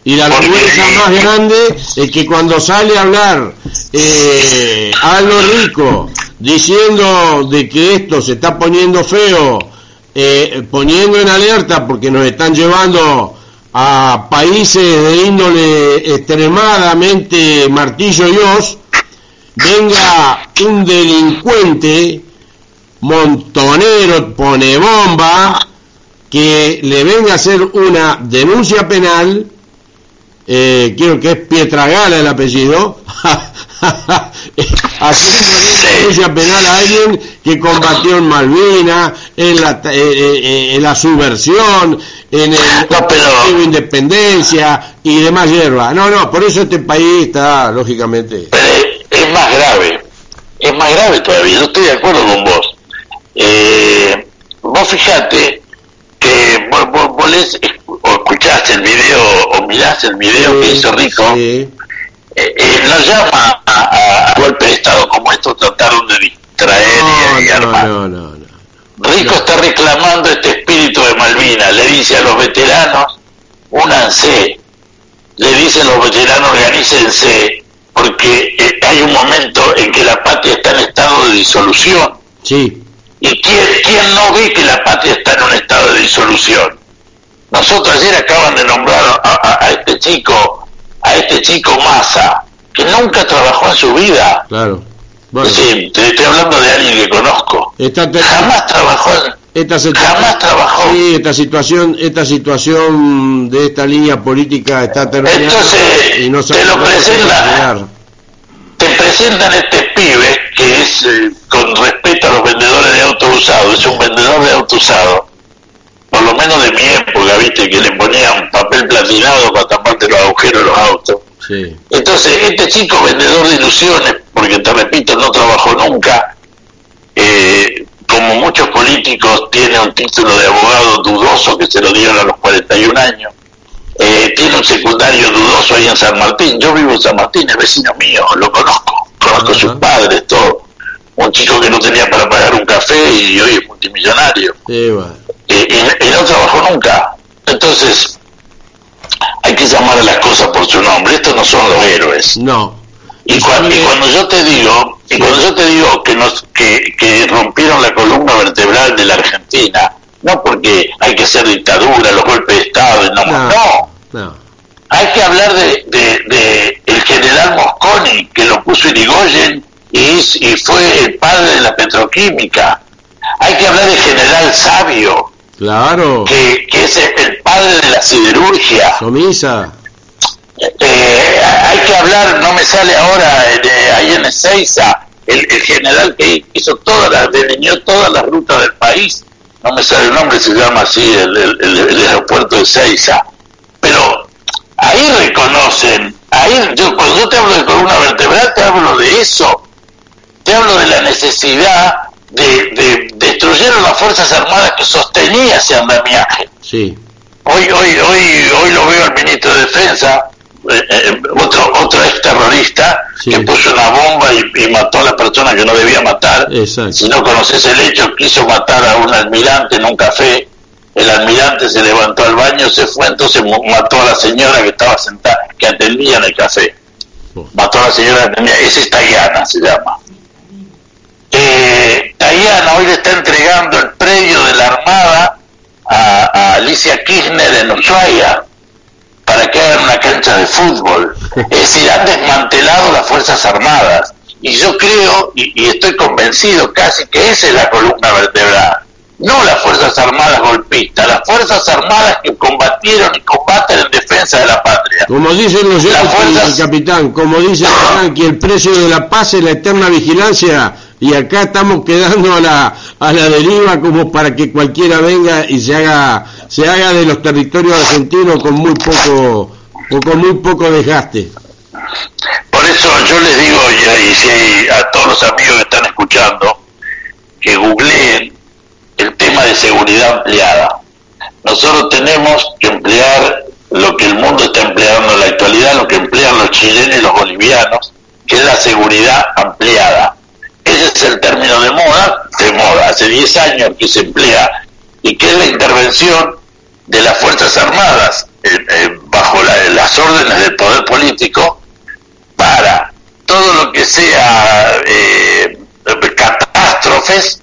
Y la vergüenza más grande es que cuando sale a hablar eh, a lo rico diciendo de que esto se está poniendo feo, eh, poniendo en alerta porque nos están llevando a países de índole extremadamente martillo y os, venga un delincuente montonero, pone bomba, que le venga a hacer una denuncia penal, eh, quiero que es Pietragala el apellido, denuncia penal a alguien que combatió en Malvinas, en la, eh, eh, en la subversión, en el independencia y demás hierba. No, no, por eso este país está, lógicamente.
Es más grave, es más grave todavía, yo estoy de acuerdo con vos. Eh, vos fijate que vos, vos, o escuchaste el video o miraste el video que hizo Rico, eh, eh, no llama a, golpe de Estado como esto trataron de distraer y, armar. Rico está reclamando este espíritu de Malvinas, le dice a los veteranos, únanse, le dice a los veteranos, organícense, porque eh, hay un momento en que la patria está en estado de disolución.
Sí.
¿Y quién, no ve que la patria está en un estado de disolución? Nosotros ayer acaban de nombrar a, este chico, a este chico Massa, que nunca trabajó en su vida.
Claro.
Sí, te estoy hablando de alguien que conozco. jamás trabajó.
Esta
jamás trabajó.
Sí, esta situación, esta situación de esta línea política está terminando
Entonces, y no te lo presentan, te presentan este pibe que es eh, con respeto a los vendedores de auto usado, es un vendedor de auto usado, por lo menos de mi época, viste, que le ponían papel platinado para taparte los agujeros de los autos. Entonces, este chico vendedor de ilusiones, porque te repito, no trabajó nunca, eh, como muchos políticos, tiene un título de abogado dudoso que se lo dieron a los 41 años. Eh, tiene un secundario dudoso ahí en San Martín. Yo vivo en San Martín, es vecino mío, lo conozco conozco a sus padres, todo. Un chico que no tenía para pagar un café y hoy es multimillonario. y, no trabajó nunca. Entonces, hay que llamar a las cosas por su nombre. Estos no son los héroes.
No.
Y, cuando yo te digo, y cuando yo te digo que nos que, que rompieron la columna vertebral de la Argentina, no porque hay que hacer dictadura, los golpes de Estado, no, no. no. Hay que hablar de, de, el general Mosconi, que lo puso Irigoyen y, y fue el padre de la petroquímica. Hay que hablar del general Sabio,
claro.
que, que es el padre de la siderurgia.
Somisa.
Eh, hay que hablar, no me sale ahora, de, ahí en Ezeiza, el, el general que hizo todas las, delineó todas las rutas del país, no me sale el nombre, se llama así el, el, aeropuerto de Ezeiza, pero ahí reconocen, ahí yo cuando yo te hablo de columna vertebral te hablo de eso, te hablo de la necesidad de, de destruyeron las fuerzas armadas que sostenía ese andamiaje.
Sí.
Hoy, hoy, hoy, hoy lo veo al ministro de Defensa, eh, eh, otro otro ex terrorista que puso una bomba y, mató a la persona que no debía matar. Si no conoces el hecho, quiso matar a un almirante en un café. El almirante se levantó al baño, se fue, entonces mató a la señora que estaba sentada, que atendía en el café. Oh. Mató a la señora que atendía, es Tayana, se llama. Eh, Tayana hoy le está entregando el predio de la Armada a, a Alicia Kirchner en Ushuaia para que hagan una cancha de fútbol. Es decir, han desmantelado las Fuerzas Armadas. Y yo creo, y, estoy convencido casi, que esa es la columna vertebral. No las Fuerzas Armadas golpistas, las Fuerzas Armadas que combatieron y combaten en defensa de la patria.
Como dicen los fuerzas... capitán, como dice el que el precio de la paz es la eterna vigilancia y acá estamos quedando a la, a la deriva como para que cualquiera venga y se haga se haga de los territorios argentinos con muy poco o con muy poco desgaste.
Por eso yo les digo y, a todos los amigos que están escuchando que googleen el tema de seguridad ampliada. Nosotros tenemos que emplear lo que el mundo está empleando en la actualidad, lo que emplean los chilenos y los bolivianos, que es la seguridad ampliada. Ese es el término de moda, de moda, hace 10 años que se emplea y que es la intervención de las Fuerzas Armadas eh, eh, bajo las órdenes del poder político para todo lo que sea eh, catástrofes,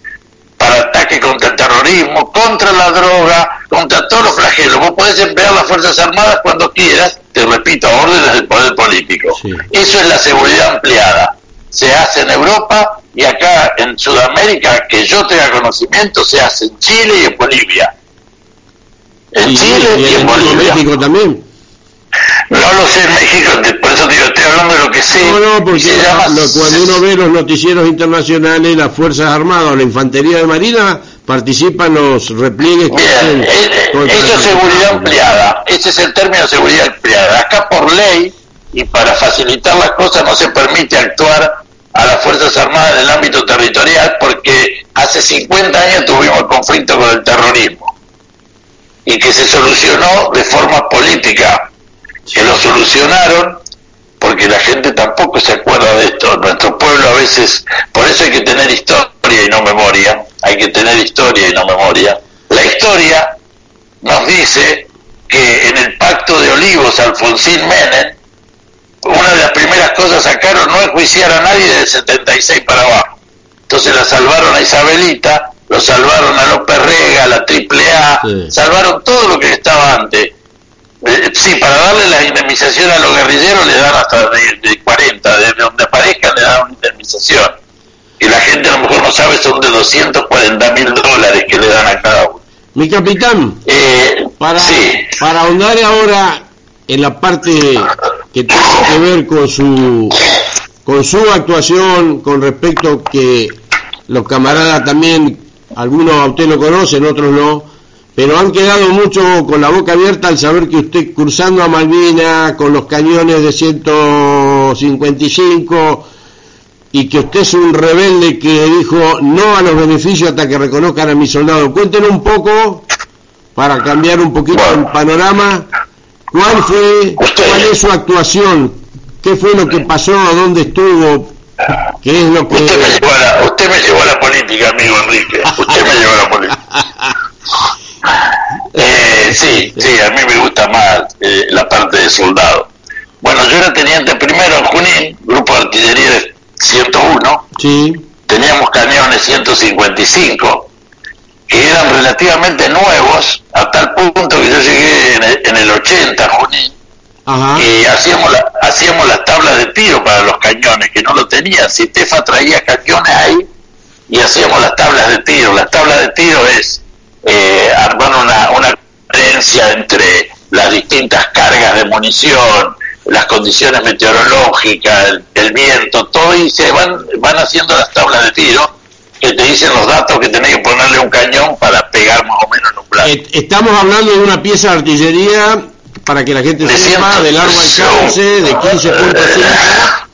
para ataque contra el terrorismo, contra la droga, contra todos los flagelos. Vos podés emplear las Fuerzas Armadas cuando quieras, te repito, a órdenes del poder político. Eso es la seguridad ampliada. Se hace en Europa y acá en Sudamérica, que yo tenga conocimiento, se hace en Chile y en Bolivia. En Chile y, en, Bolivia.
México también.
No lo sé en México, por eso digo, estoy hablando de lo que sé.
No, no, porque cuando uno ve los noticieros internacionales, las Fuerzas Armadas o la Infantería de Marina participan los repliegues
que Bien, eh, eso es seguridad ampliada, ese es el término seguridad ampliada. Acá por ley y para facilitar las cosas no se permite actuar a las Fuerzas Armadas en el ámbito territorial porque hace 50 años tuvimos conflicto con el terrorismo y que se solucionó de forma política, que lo solucionaron porque la gente tampoco se acuerda de esto. Nuestro pueblo a veces, por eso hay que tener historia y no memoria, hay que tener historia y no memoria. La historia nos dice que en el pacto de Olivos, Alfonsín Menem, una de las primeras cosas sacaron no enjuiciar a nadie del 76 para abajo. Entonces la salvaron a Isabelita, lo salvaron a López Rega, a la AAA, salvaron todo lo que estaba antes. Eh, sí, para darle la indemnización a los guerrilleros le dan hasta de, 40, de donde aparezcan le dan una indemnización. Y la gente a lo mejor no sabe, son de 240 mil dólares que le dan a cada uno.
Mi capitán, eh, para, para ahondar ahora en la parte que tiene que ver con su con su actuación con respecto que los camaradas también algunos a usted lo conocen otros no pero han quedado mucho con la boca abierta al saber que usted cruzando a Malvinas con los cañones de 155 y que usted es un rebelde que dijo no a los beneficios hasta que reconozcan a mi soldado. Cuéntenos un poco para cambiar un poquito el panorama ¿Cuál fue, cuál es su actuación? ¿Qué fue lo que pasó? ¿Dónde estuvo? ¿Qué es lo que...
Usted me llevó a la, usted me llevó a la política, amigo Enrique. Usted me llevó a la política. Eh, sí, sí, a mí me gusta más eh, la parte de soldado. Bueno, yo era teniente primero en Junín, grupo de
Sí.
Teníamos cañones 155 que eran relativamente nuevos, a tal punto que yo llegué en el, en el 80, Junín,
Ajá.
y hacíamos, la- hacíamos las tablas de tiro para los cañones, que no lo tenían. Citefa traía cañones ahí y hacíamos las tablas de tiro. Las tablas de tiro es eh, armar una, una diferencia entre las distintas cargas de munición, las condiciones meteorológicas, el, el viento, todo, y se van, van haciendo las tablas de tiro que te dicen los datos que tenés que ponerle a un cañón para pegar más o menos en un blanco.
Eh, estamos hablando de una pieza de artillería, para que la gente
De
sepa, de largo alcance, de 15.5.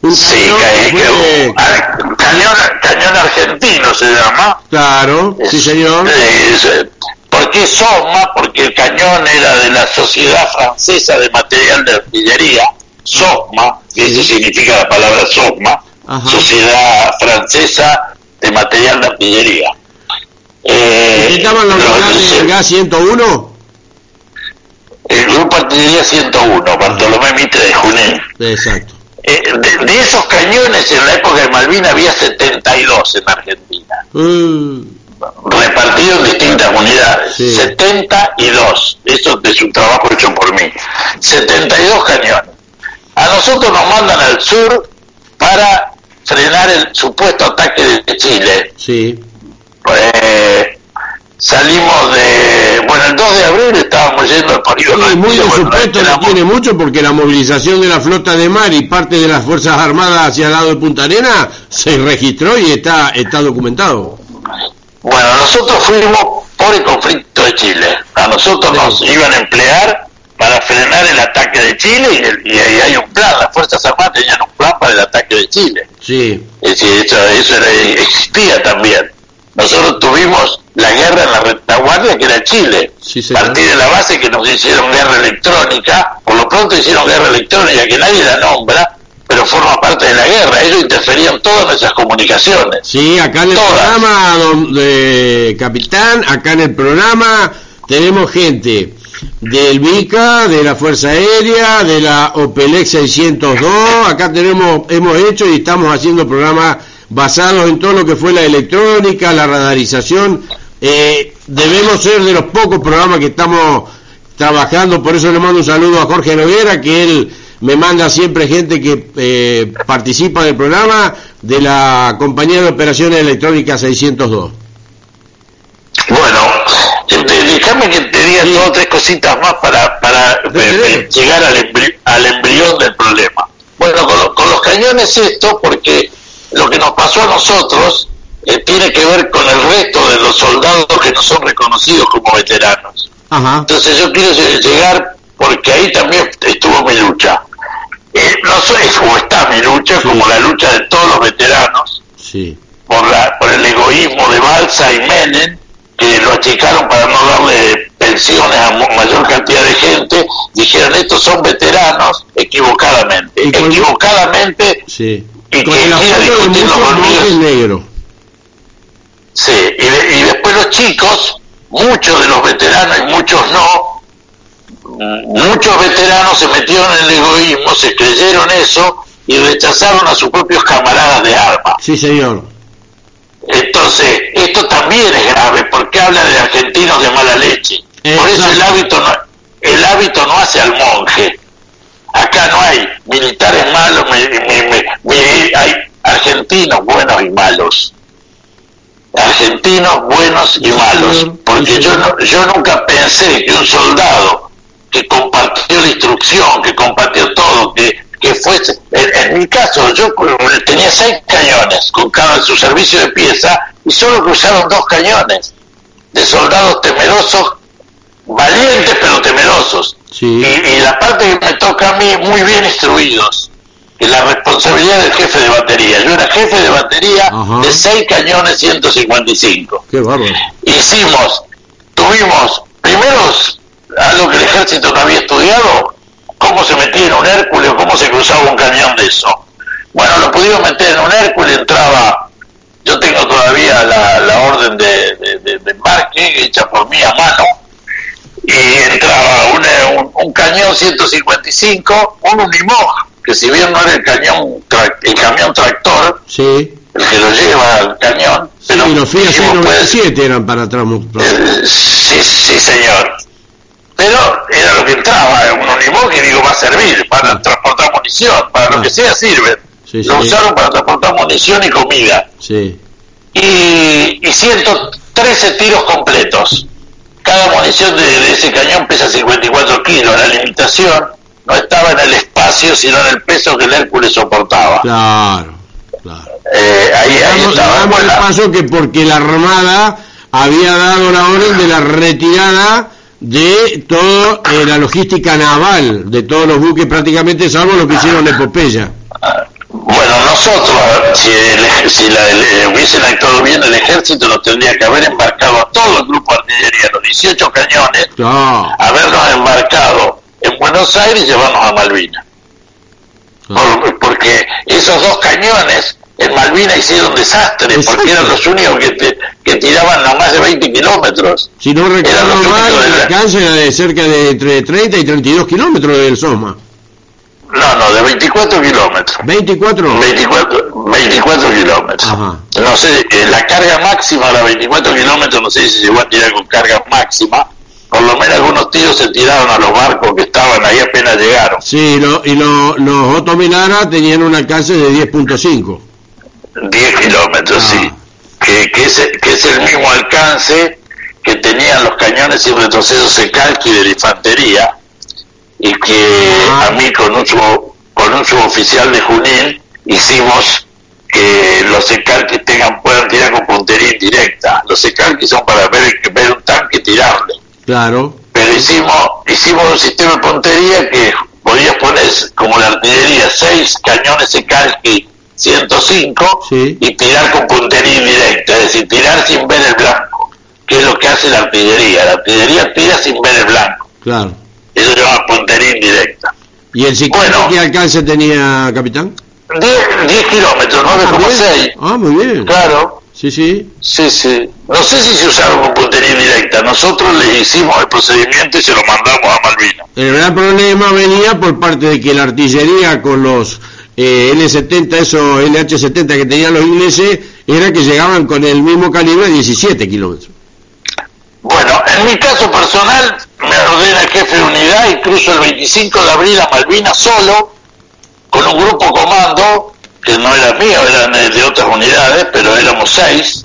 Un
Sí,
cañón
que,
que
ah, cañón, cañón argentino se llama.
Claro, sí señor.
Es- ¿Por qué SOMA? Porque el cañón era de la Sociedad Francesa de Material de Artillería, SOMA, que eso significa la palabra SOMA,
Ajá.
Sociedad Francesa de Material de Artillería. Eh,
¿Qué estaban los
los-
unidades del GAS 101?
el Grupo Artillería 101, Bartolomé Mitre de Junín.
Exacto.
Eh, de, de esos cañones en la época de Malvina había 72 en Argentina,
Uh,
repartidos en distintas unidades,
Sí.
72, eso es un trabajo hecho por mí, 72 cañones. A nosotros nos mandan al sur para frenar el supuesto ataque de Chile.
sí.
Eh, salimos de, bueno, el 2 de abril estábamos yendo al París
Sí, muy de supuesto no tiene mucho porque la movilización de la flota de mar y parte de las Fuerzas Armadas hacia el lado de Punta Arena se registró y está, está documentado.
Bueno, nosotros fuimos por el conflicto de Chile. A nosotros nos iban a emplear para frenar el ataque de Chile y, el- y hay un plan. Las Fuerzas Armadas tenían un plan para el ataque de Chile.
Sí,
Es decir, eso, eso era- existía también. Nosotros tuvimos la guerra en la retaguardia que era Chile.
Sí.
Partí de la base que nos hicieron guerra electrónica. Por lo pronto hicieron guerra electrónica que nadie la nombra, pero forma parte de la guerra. Ellos interferían todas nuestras comunicaciones.
sí, acá en el
Todas.
programa, don, de capitán, acá en el programa tenemos gente del VICA, de la Fuerza Aérea, de la OPELEX 602, acá tenemos, hemos hecho y estamos haciendo programas basados en todo lo que fue la electrónica, la radarización, eh, debemos ser de los pocos programas que estamos trabajando, por eso le mando un saludo a Jorge Noguera, que él me manda siempre gente que eh, participa del programa de la Compañía de Operaciones Electrónicas 602.
Bueno, déjame que te diga dos o tres cositas más para, para eh, llegar al, embri- al embrión del problema. Bueno, con, lo- con los cañones esto, porque lo que nos pasó a nosotros eh, tiene que ver con el resto de los soldados que no son reconocidos como veteranos.
Ajá.
Entonces yo quiero lle- llegar, porque ahí también estuvo mi lucha. Eh, no soy, o está mi lucha,
Sí.
como la lucha de todos los veteranos,
Sí.
por, la, por el egoísmo de Balsa y Menem, que lo achicaron para no darle pensiones a mayor cantidad de gente, dijeron estos son veteranos equivocadamente.
Y con-
Equivocadamente,
Sí.
Y
Con
que
el apoyo de muchos negros.
sí. Y, de- y después los chicos, muchos de los veteranos y muchos no, muchos veteranos se metieron en el egoísmo, se creyeron eso y rechazaron a sus propios camaradas de armas.
Sí, señor.
Entonces, esto también es grave porque habla de argentinos de mala leche. Por eso el hábito no, el hábito no hace al monje. Acá no hay militares malos, mi- mi- hay argentinos buenos y malos. Argentinos buenos y malos. Porque yo, no- yo nunca pensé que un soldado que compartió la instrucción, que compartió todo, que, que fuese... En, en mi caso, yo eh, tenía seis cañones con cada su servicio de pieza y solo cruzaron dos cañones de soldados temerosos, valientes pero temerosos.
Sí.
Y, y la parte que me toca a mí, muy bien instruidos. Y la responsabilidad del jefe de batería. Yo era jefe de batería
Ajá.
de seis cañones 155
Qué bárbaro.
hicimos, tuvimos, primero, algo que el ejército no había estudiado, cómo se metía en un Hércules o cómo se cruzaba un cañón de eso. Bueno, lo pudimos meter en un Hércules, entraba, yo tengo todavía la, la orden de, de, de- de embarque hecha por mí a mano, y entraba un, un, un cañón 155, un Unimog, que si bien no era el cañón, tra- el camión tractor,
Sí.
el que lo lleva al cañón,
Sí,
pero
los Fiat
dijimos, pues,
697 eran para tramos.
eh, sí, sí, señor. Pero era lo que entraba, un unimog digo va a servir para transportar munición, para
Ah.
lo que sea sirve.
Sí,
lo usaron para transportar munición y comida.
Sí.
y, y 113 tiros completos. Cada munición de, de ese cañón pesa 54 kilos. La limitación no estaba en el espacio, sino en el peso que el Hércules soportaba.
Claro. claro.
Eh, ahí, ahí estaba.
damos el paso que porque la Armada había dado la orden de la retirada de toda eh, la logística naval, de todos los buques prácticamente, salvo los que hicieron Epopeya.
Bueno, nosotros, si, el si la, el- eh, hubiesen actuado bien el ejército, nos tendría que haber embarcado a todo el grupo de artillería, los 18 cañones,
Claro,
habernos embarcado en Buenos Aires y llevarnos a Malvinas.
claro.
Por- porque esos dos cañones en Malvinas hicieron desastre,
Exacto.
porque eran los únicos que, te- que tiraban a más de 20 kilómetros.
Si no recuerdo mal, el
la-
alcance era de cerca de entre 30 y 32 kilómetros del Soma.
No, no, de 24 kilómetros.
24.
24, 24 kilómetros.
Ajá.
No sé, eh, la carga máxima, la 24 kilómetros, no sé si se llegó a tirar con carga máxima. Por lo menos algunos tiros se tiraron a los barcos que estaban ahí apenas llegaron.
Sí, lo- y lo- los Otto Menara tenían un alcance de 10.5.
10 kilómetros,
Ah.
sí. Que, que, es, que es el mismo alcance que tenían los cañones y retrocesos Secalqui de la infantería y que
Ah.
a mí con un, sub- con un suboficial de Junín hicimos que los Secalqui tengan, puedan tirar con puntería indirecta. Los Secalqui son para ver, ver un tanque tirarle.
Claro.
Pero hicimos, hicimos un sistema de puntería que podías poner, como la artillería, seis cañones Secalqui 105
Sí.
y tirar con puntería indirecta, es decir, tirar sin ver el blanco, que es lo que hace la artillería. La artillería tira sin ver el blanco,
Claro.
Eso se llama puntería indirecta.
¿Y el Sicario
Bueno.
qué alcance tenía, capitán?
10, 10 kilómetros, 9,6.
Ah, muy bien.
Claro,
Sí, sí.
sí, sí. No sé si se usaron con puntería indirecta, nosotros le hicimos el procedimiento y se lo mandamos a Malvinas.
El gran problema venía por parte de que la artillería con los eh, L70, esos LH70 que tenían los ingleses, era que llegaban con el mismo calibre a 17 kilómetros.
Bueno, en mi caso personal, me ordena el jefe de unidad y cruzo el 25 de abril a Malvinas solo, con un grupo comando, que no era mío, eran eh, de otras unidades, pero éramos seis,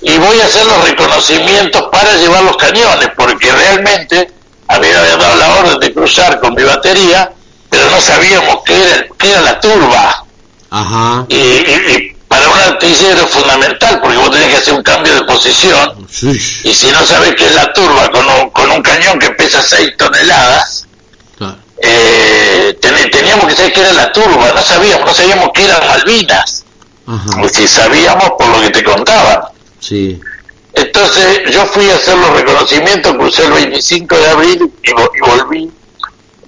y voy a hacer los reconocimientos para llevar los cañones, porque realmente a mí me habían dado la orden de cruzar con mi batería, pero no sabíamos qué era, qué era la turba.
Ajá.
Y, y- y para un artillero es fundamental, porque vos tenés que hacer un cambio de posición,
Sí.
y si no sabes qué es la turba con un, con un cañón que pesa 6 toneladas,
Claro.
eh, ten- teníamos que saber qué era la turba, no sabíamos, no sabíamos qué eran Malvinas,
Ajá.
si sabíamos por lo que te contaba.
Sí.
Entonces yo fui a hacer los reconocimientos, crucé el 25 de abril y volví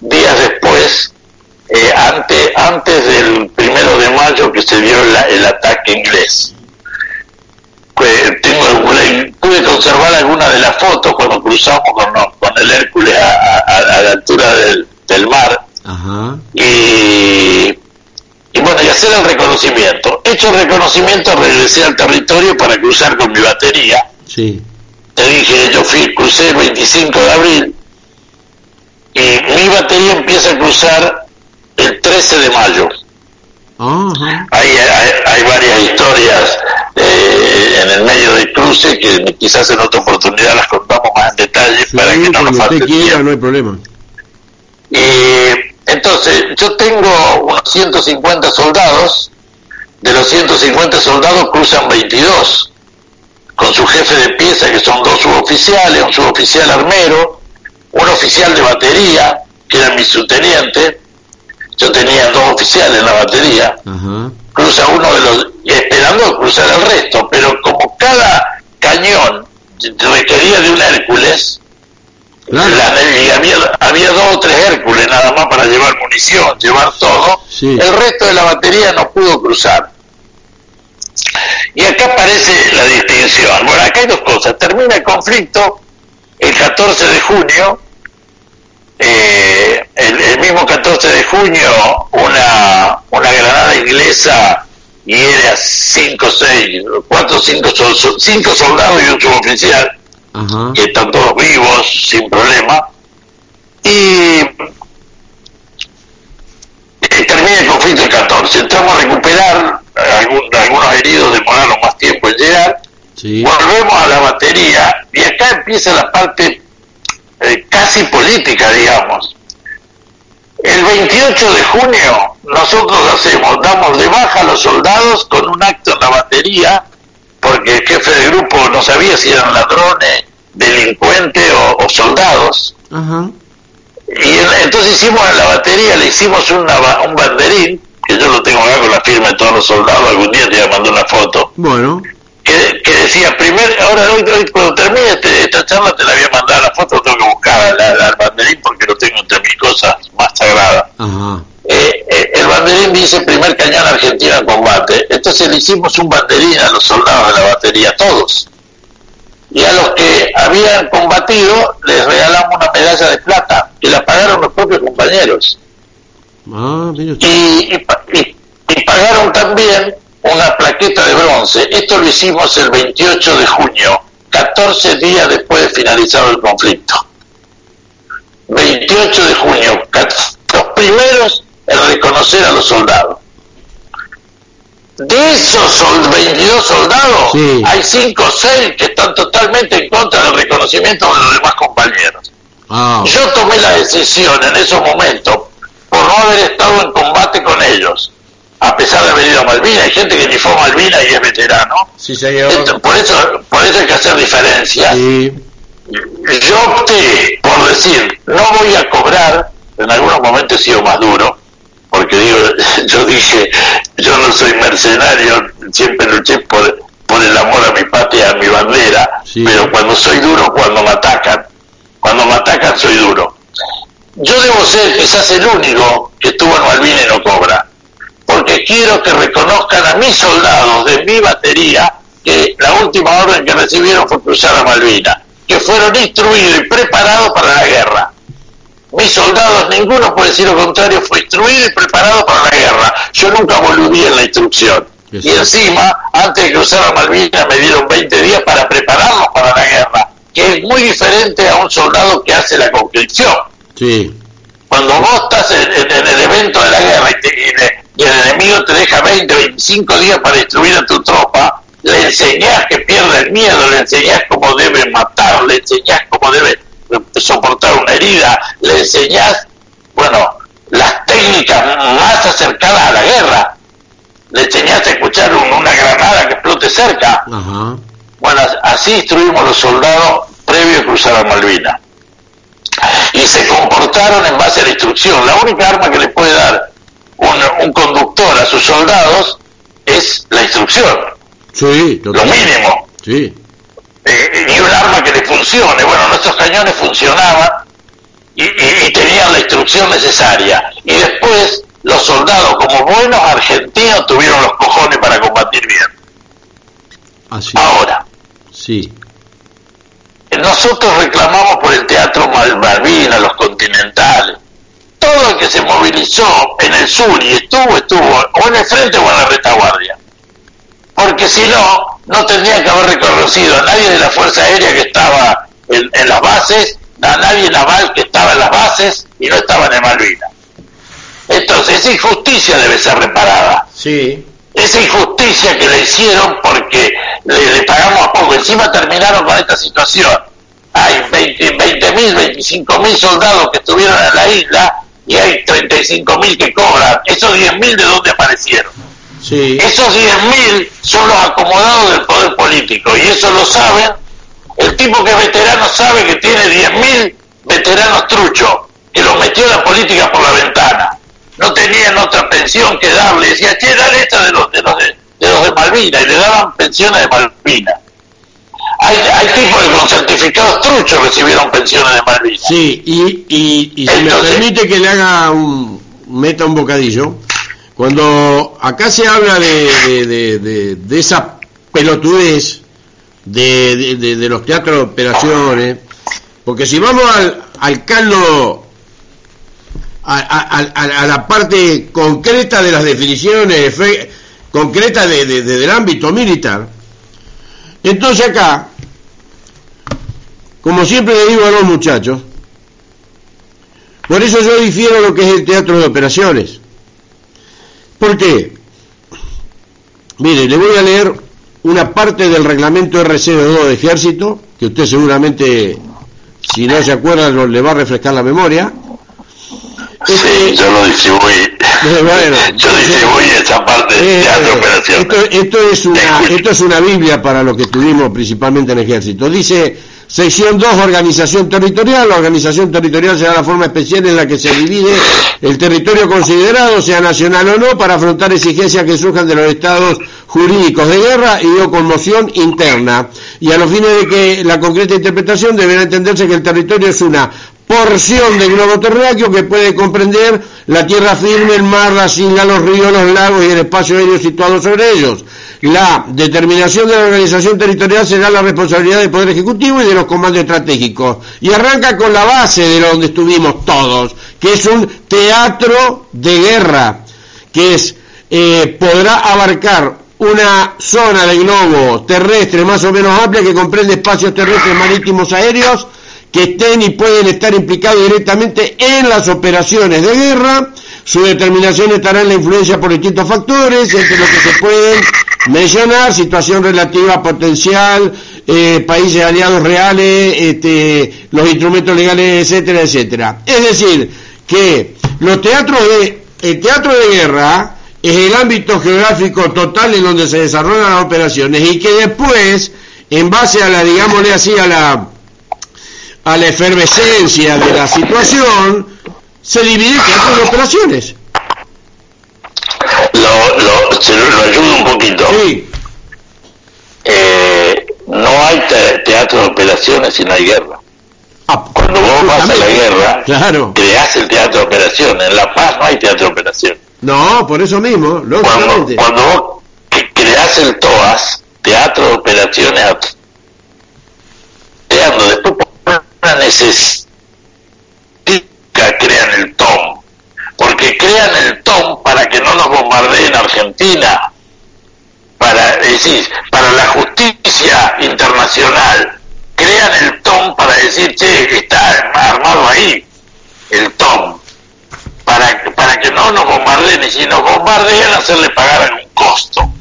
días después, eh, ante, antes del primero de mayo que se dio la- el ataque inglés. Que tengo alguna- pude conservar algunas de las fotos cuando cruzamos con, con el Hércules a, a- a la altura del, del mar
Ajá.
y, y bueno, y hacer el reconocimiento. Hecho el reconocimiento, regresé al territorio para cruzar con mi batería.
Sí.
Te dije, yo fui, crucé el 25 de abril y mi batería empieza a cruzar el 13 de mayo.
Ajá.
Hay, hay, hay varias historias eh, en el medio del cruce que quizás en otra oportunidad las contamos más en detalle
Sí,
para que no nos falte
quiera, no hay problema.
Y entonces, yo tengo unos 150 soldados, de los 150 soldados cruzan 22, con su jefe de pieza, que son dos suboficiales, un suboficial armero, un oficial de batería, que era mi subteniente, yo tenía dos oficiales en la batería,
Ajá.
cruza uno de los, y esperando cruzar el resto, pero como cada cañón requería de un Hércules,
Claro.
la- y había, había dos o tres Hércules nada más para llevar munición, llevar todo.
Sí.
El resto de la batería no pudo cruzar. Y acá aparece la distinción. Bueno, acá hay dos cosas. Termina el conflicto el 14 de junio. eh, el, el mismo 14 de junio, una una, granada inglesa hiere a 5, 6, 4, 5 cinco soldados y un suboficial, que están todos vivos, sin problema. Y termina el conflicto el 14. Entramos a recuperar, algunos heridos demoraron más tiempo en llegar. Volvemos a la batería y acá empieza la parte eh, casi política, digamos. El 28 de junio nosotros hacemos, damos de baja a los soldados con un acto en la batería, porque el jefe de grupo no sabía si eran ladrones, delincuentes o, soldados. Y entonces hicimos en la batería, le hicimos una, un banderín, que yo lo tengo acá con la firma de todos los soldados, algún día te voy a mandar una foto.
Bueno.
Que, que decía, primer, ahora hoy, hoy cuando termine este, esta charla te la voy a mandar la foto, tengo que buscar el banderín porque lo tengo entre mis cosas más sagradas. Eh, eh, el banderín dice primer cañón argentino en combate. Entonces le hicimos un banderín a los soldados de la batería, todos. Y a los que habían combatido les regalamos una medalla de plata, que la pagaron los propios compañeros. Ah, y, y, pagaron también una plaqueta de bronce. Esto lo hicimos el 28 de junio, 14 días después de finalizado el conflicto. 28 de junio, los primeros en reconocer a los soldados. De esos 22 soldados, hay 5 o 6 que están totalmente en contra del reconocimiento de los demás compañeros. Ah. Yo tomé la decisión en esos momentos, por no haber estado en combate con ellos, a pesar de haber ido a Malvinas, hay gente que ni fue a Malvinas y es veterano. por, eso, por eso hay que hacer diferencia. Yo opté por decir, no voy a cobrar, en algunos momentos he sido más duro, porque digo, yo dije, yo no soy mercenario, siempre luché por, por el amor a mi patria, a mi bandera, pero cuando soy duro, cuando me atacan, cuando me atacan soy duro. Yo debo ser quizás el único que estuvo en Malvinas y no cobra, porque quiero que reconozcan a mis soldados de mi batería que la última orden que recibieron fue cruzar a Malvinas, que fueron instruidos y preparados para la guerra mis soldados, ninguno puede decir lo contrario, fue instruido y preparado para la guerra. Yo nunca volví en la instrucción. Y encima, antes de cruzar a Malvinas, me dieron 20 días para prepararlos para la guerra, que es muy diferente a un soldado que hace la conscripción.
Sí.
Cuando vos estás en, el evento de la guerra y, y, el enemigo te deja 20, 25 días para instruir a tu tropa, le enseñás que pierde el miedo, le enseñás cómo debe matar, le enseñás cómo debe soportar una herida, le enseñás, bueno, las técnicas más acercadas a la guerra, le enseñás a escuchar una granada que explote cerca. Bueno, así instruimos los soldados previo a cruzar a Malvinas. Y se comportaron en base a la instrucción. La única arma que le puede dar un, conductor a sus soldados es la instrucción.
Sí,
Lo mínimo.
Sí
eh, y un arma que le funcione. Bueno, nuestros cañones funcionaban y, tenían la instrucción necesaria. Y después los soldados, como buenos argentinos, tuvieron los cojones para combatir bien.
Así.
Ahora.
Sí.
Nosotros reclamamos por el Teatro Malvinas, los continentales. Todo el que se movilizó en el sur y estuvo, estuvo o en el frente o en la retaguardia. Porque si no, no tendría que haber reconocido a nadie de la Fuerza Aérea que estaba en, las bases, a nadie naval que estaba en las bases y no estaba en Malvinas. Entonces, esa injusticia debe ser reparada.
Sí.
Esa injusticia que le hicieron porque le, pagamos a poco. Encima terminaron con esta situación. Hay 20 mil, 25 mil soldados que estuvieron en la isla y hay 35 mil que cobran. Esos 10 mil de dónde aparecieron. Esos 10.000 son los acomodados del poder político y eso lo saben. El tipo que es veterano sabe que tiene 10.000 veteranos truchos, que los metió la política por la ventana. No tenían otra pensión que darle. Decía, che, dale esta de los de, los de, los de Malvinas y le daban pensiones de Malvinas. Hay, hay tipos que con certificados truchos recibieron pensiones de Malvinas.
Sí, y, y, y si me permite que le haga un, meta un bocadillo, cuando acá se habla de, esa pelotudez de, los teatros de operaciones, porque si vamos al, al caldo a, la parte concreta de las definiciones concretas de, del ámbito militar. Entonces acá, como siempre le digo a los muchachos, por eso yo difiero lo que es el teatro de operaciones. ¿Por qué? Mire, le voy a leer una parte del reglamento RC2 de Ejército, que usted seguramente, si no se acuerda, le va a refrescar la memoria.
Sí, este, yo lo distribuí. Bueno, yo distribuí esa parte de teatro operaciones.
Esto, esto, es una, esto es una Biblia para lo que tuvimos principalmente en Ejército. Dice Sección 2, organización territorial. La organización territorial será la forma especial en la que se divide el territorio considerado, sea nacional o no, para afrontar exigencias que surjan de los estados jurídicos de guerra y o conmoción interna. Y a los fines de que la concreta interpretación deberá entenderse que el territorio es una porción del globo terráqueo que puede comprender la tierra firme, el mar, las islas, los ríos, los lagos y el espacio aéreo situado sobre ellos. La determinación de la organización territorial será la responsabilidad del Poder Ejecutivo y de los comandos estratégicos. Y arranca con la base de donde estuvimos todos, que es un teatro de guerra, que es, eh, podrá abarcar una zona de globo terrestre más o menos amplia que comprende espacios terrestres, marítimos, aéreos, que estén y pueden estar implicados directamente en las operaciones de guerra. Su determinación estará en la influencia por distintos factores, entre los que se pueden mencionar situación relativa potencial, eh, países aliados reales, este, los instrumentos legales, etcétera, etcétera. Es decir, que los teatros de, el teatro de guerra es el ámbito geográfico total en donde se desarrollan las operaciones y que después, en base a la, digámosle así, a la a la efervescencia de la situación, se divide en de operaciones.
Lo, lo, se lo, ayudo un poquito. Sí. Eh, no hay teatro de operaciones si no hay guerra. Ah, cuando vos vas a la guerra, claro. creás el teatro de operaciones. En La Paz no hay teatro de operaciones.
No, por eso mismo,
lógicamente. Cuando, cuando vos creás el TOAS, teatro de operaciones, creando después una necesidad crean el TOM, porque crean el TOM para que no nos bombardeen Argentina, para decir, para la justicia internacional, crean el TOM para decir, che, está armado ahí, el TOM, para, para que no nos bombardeen, y si nos bombardean, hacerle pagar algún costo.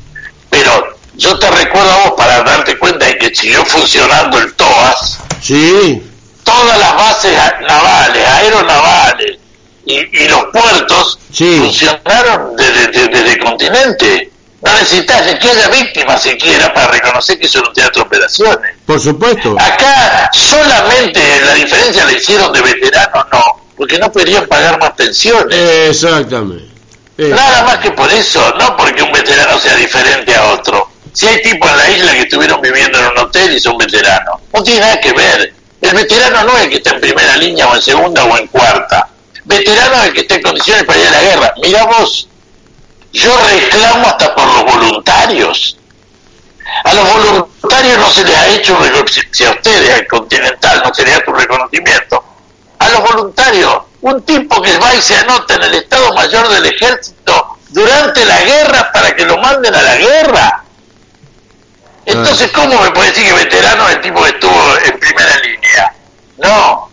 Pero yo te recuerdo a vos para darte cuenta de que siguió funcionando el TOAS.
Sí
todas las bases navales, aeronavales y, los puertos funcionaron desde, el continente. No necesitas que haya víctimas siquiera para reconocer que eso es un teatro de operaciones.
Por supuesto.
Acá solamente la diferencia la hicieron de veteranos, no, porque no podrían pagar más pensiones.
Exactamente.
Nada más que por eso, no porque un veterano sea diferente a otro. Si hay tipos en la isla que estuvieron viviendo en un hotel y son veteranos, no tiene nada que ver. El veterano no es el que está en primera línea o en segunda o en cuarta. Veterano es el que está en condiciones para ir a la guerra. Mira vos, yo reclamo hasta por los voluntarios. A los voluntarios no se les ha hecho, si a ustedes, al Continental, no se les ha hecho un reconocimiento. A los voluntarios, un tipo que va y se anota en el Estado Mayor del Ejército durante la guerra para que lo manden a la guerra. Entonces, ¿cómo me puede decir que veterano es el tipo que estuvo en primera línea? No,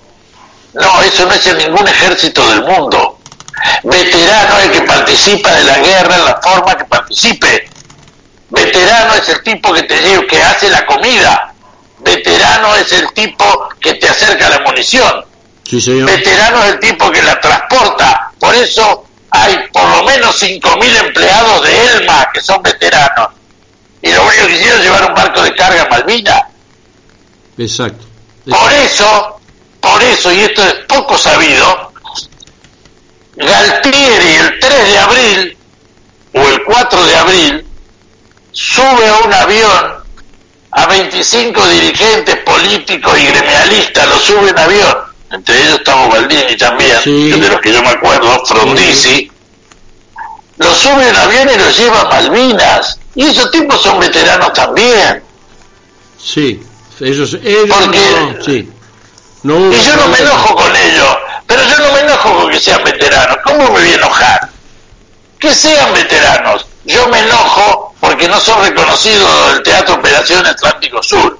no, eso no es en ningún ejército del mundo. Veterano es el que participa de la guerra en la forma que participe. Veterano es el tipo que te que hace la comida. Veterano es el tipo que te acerca la munición. Veterano es el tipo que la transporta. Por eso hay por lo menos 5.000 empleados de ELMA que son veteranos es llevar un barco de carga a Malvina.
Exacto.
Por eso, por eso, y esto es poco sabido, Galtieri el 3 de abril o el 4 de abril sube a un avión a 25 dirigentes políticos y gremialistas, lo sube en avión, entre ellos estamos Baldini también, de los que yo me acuerdo, Frondizi, lo sube en avión y lo lleva a Malvinas. Y esos tipos son veteranos también.
Sí, ellos, ellos
no, sí. y yo no me enojo con ellos, pero yo no me enojo con que sean veteranos. que sean veteranos. Yo me enojo porque no son reconocidos del Teatro Operación Atlántico Sur.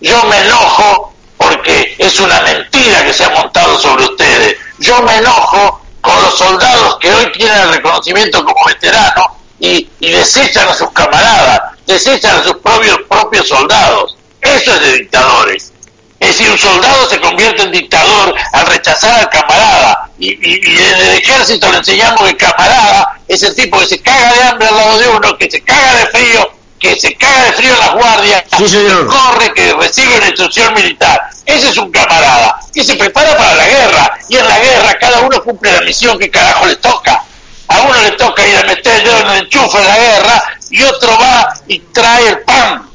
Yo me enojo porque es una mentira que se ha montado sobre ustedes. Yo me enojo con los soldados que hoy tienen el reconocimiento como veteranos y, desechan a sus camaradas, desechan a sus propios, propios soldados. Eso es de dictadores. Es decir, un soldado se convierte en dictador al rechazar al camarada. Y, en el ejército le enseñamos que el camarada es el tipo que se caga de hambre al lado de uno, que se caga de frío, que se caga de frío en las guardias, que corre, que recibe una instrucción militar. Ese es un camarada que se prepara para la guerra. Y en la guerra cada uno cumple la misión que carajo le toca. A uno le toca ir a meter el dedo en el enchufe de la guerra y otro va y trae el pan.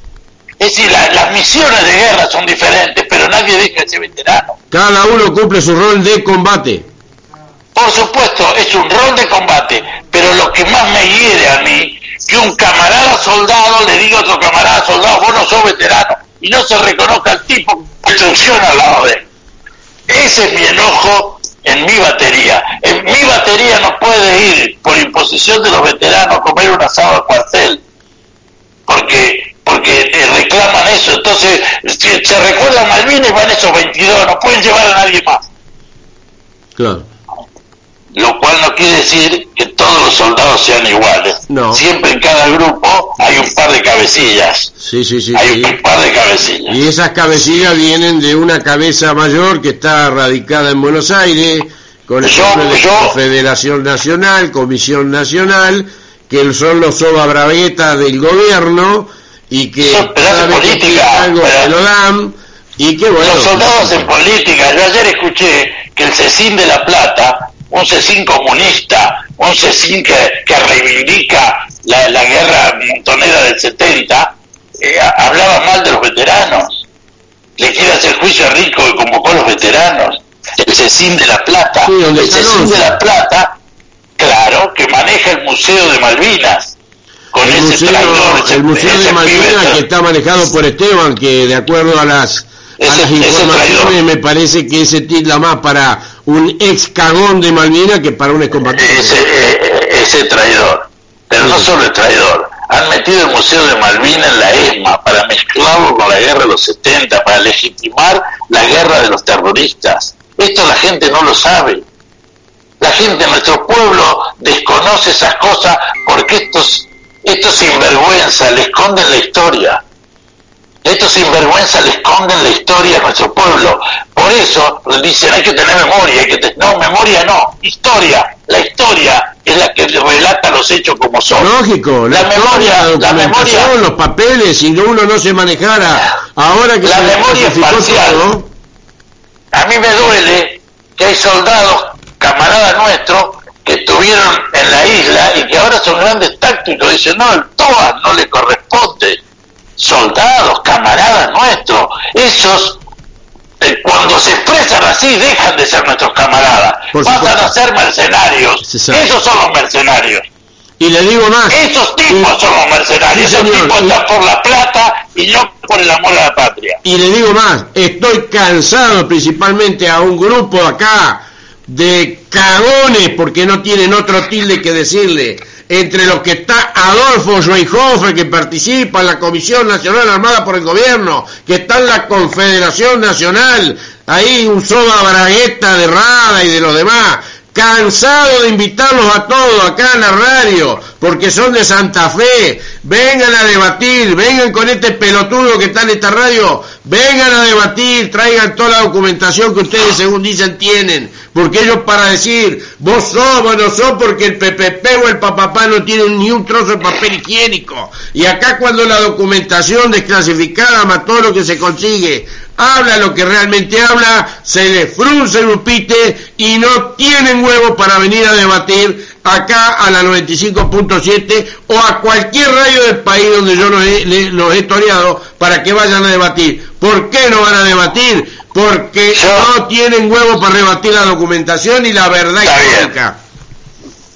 Es decir, las misiones de guerra son diferentes, pero nadie deja de ser veterano.
Cada uno cumple su rol de combate.
Por supuesto, es un rol de combate, pero lo que más me hiere a mí, que un camarada soldado le diga a otro camarada soldado, vos no sos veterano, y no se reconozca al tipo que instrucción al lado de él. Ese es mi enojo en mi batería. En mi batería no puede ir por imposición de los veteranos a comer un asado al cuartel, porque porque reclaman eso. Entonces, se, se recuerdan Malvinas y van esos 22, no pueden llevar a nadie más.
Claro.
Lo cual no quiere decir que todos los soldados sean iguales.
No.
Siempre en cada grupo hay un par de cabecillas.
Sí, sí, sí.
Hay un par de cabecillas.
Y esas cabecillas vienen de una cabeza mayor que está radicada en Buenos Aires, con el nombre de Federación Nacional, Comisión Nacional, que son los soba braguetas del gobierno y que
cada vez política,
algo lo dan y que bueno
los soldados en política yo ayer escuché que el Cecín de la Plata un Cecín comunista un Cecín que, que reivindica la, la guerra montonera del 70 eh, hablaba mal de los veteranos. Le quiere hacer juicio a Rico que convocó a los veteranos. El Cecín de la Plata. El Cecín de la Plata claro que maneja el Museo de Malvinas
el museo, el museo de Malvinas que está manejado por Esteban, que de acuerdo a las, a las informaciones me parece que ese titla más para un ex cagón de Malvinas que para un excombatiente.
Ese, eh, ese traidor, pero no solo el traidor, han metido el Museo de Malvinas en la ESMA para mezclarlo con la guerra de los 70, para legitimar la guerra de los terroristas. Esto la gente no lo sabe. La gente, nuestro pueblo desconoce esas cosas porque estos estos sinvergüenza le esconden la historia. Estos sinvergüenza le esconden la historia a nuestro pueblo. Por eso dicen hay que tener memoria, hay que no, memoria no, historia. La historia es la que relata los hechos como son.
Lógico, la, memoria, la, memoria, los papeles, si uno no se manejara, ahora que
la memoria es parcial. A mí me duele que hay soldados, camaradas nuestros, que estuvieron en la isla y que ahora son grandes tácticos. Dicen, no, el TOA no le corresponde. Soldados, camaradas nuestros, esos eh, cuando se expresan así dejan de ser nuestros camaradas, pasan a ser mercenarios. Esos son los mercenarios.
Y le digo más.
Esos tipos son los mercenarios. Esos tipos están por la plata y no por el amor a la patria.
Y le digo más. Estoy cansado principalmente a un grupo acá de cagones, porque no tienen otro tilde que decirle, entre los que está Adolfo Schweighofer, que participa en la Comisión Nacional Armada por el Gobierno, que está en la Confederación Nacional, ahí un soda bragueta de Rada y de los demás, cansado de invitarlos a todos acá en la radio, porque son de Santa Fe, vengan a debatir, vengan con este pelotudo que está en esta radio, vengan a debatir, traigan toda la documentación que ustedes según dicen tienen, porque ellos para decir, vos sos, vos no sos, porque el PPP o el papapá no tienen ni un trozo de papel higiénico, y acá cuando la documentación desclasificada más todo lo que se consigue, habla lo que realmente habla, se le frunce el upite y no tienen huevo para venir a debatir acá a la 95.7 o a cualquier radio del país donde yo los he, los he toreado para que vayan a debatir. ¿Por qué no van a debatir? Porque no tienen huevo para rebatir la documentación y la verdad
Está histórica. Bien.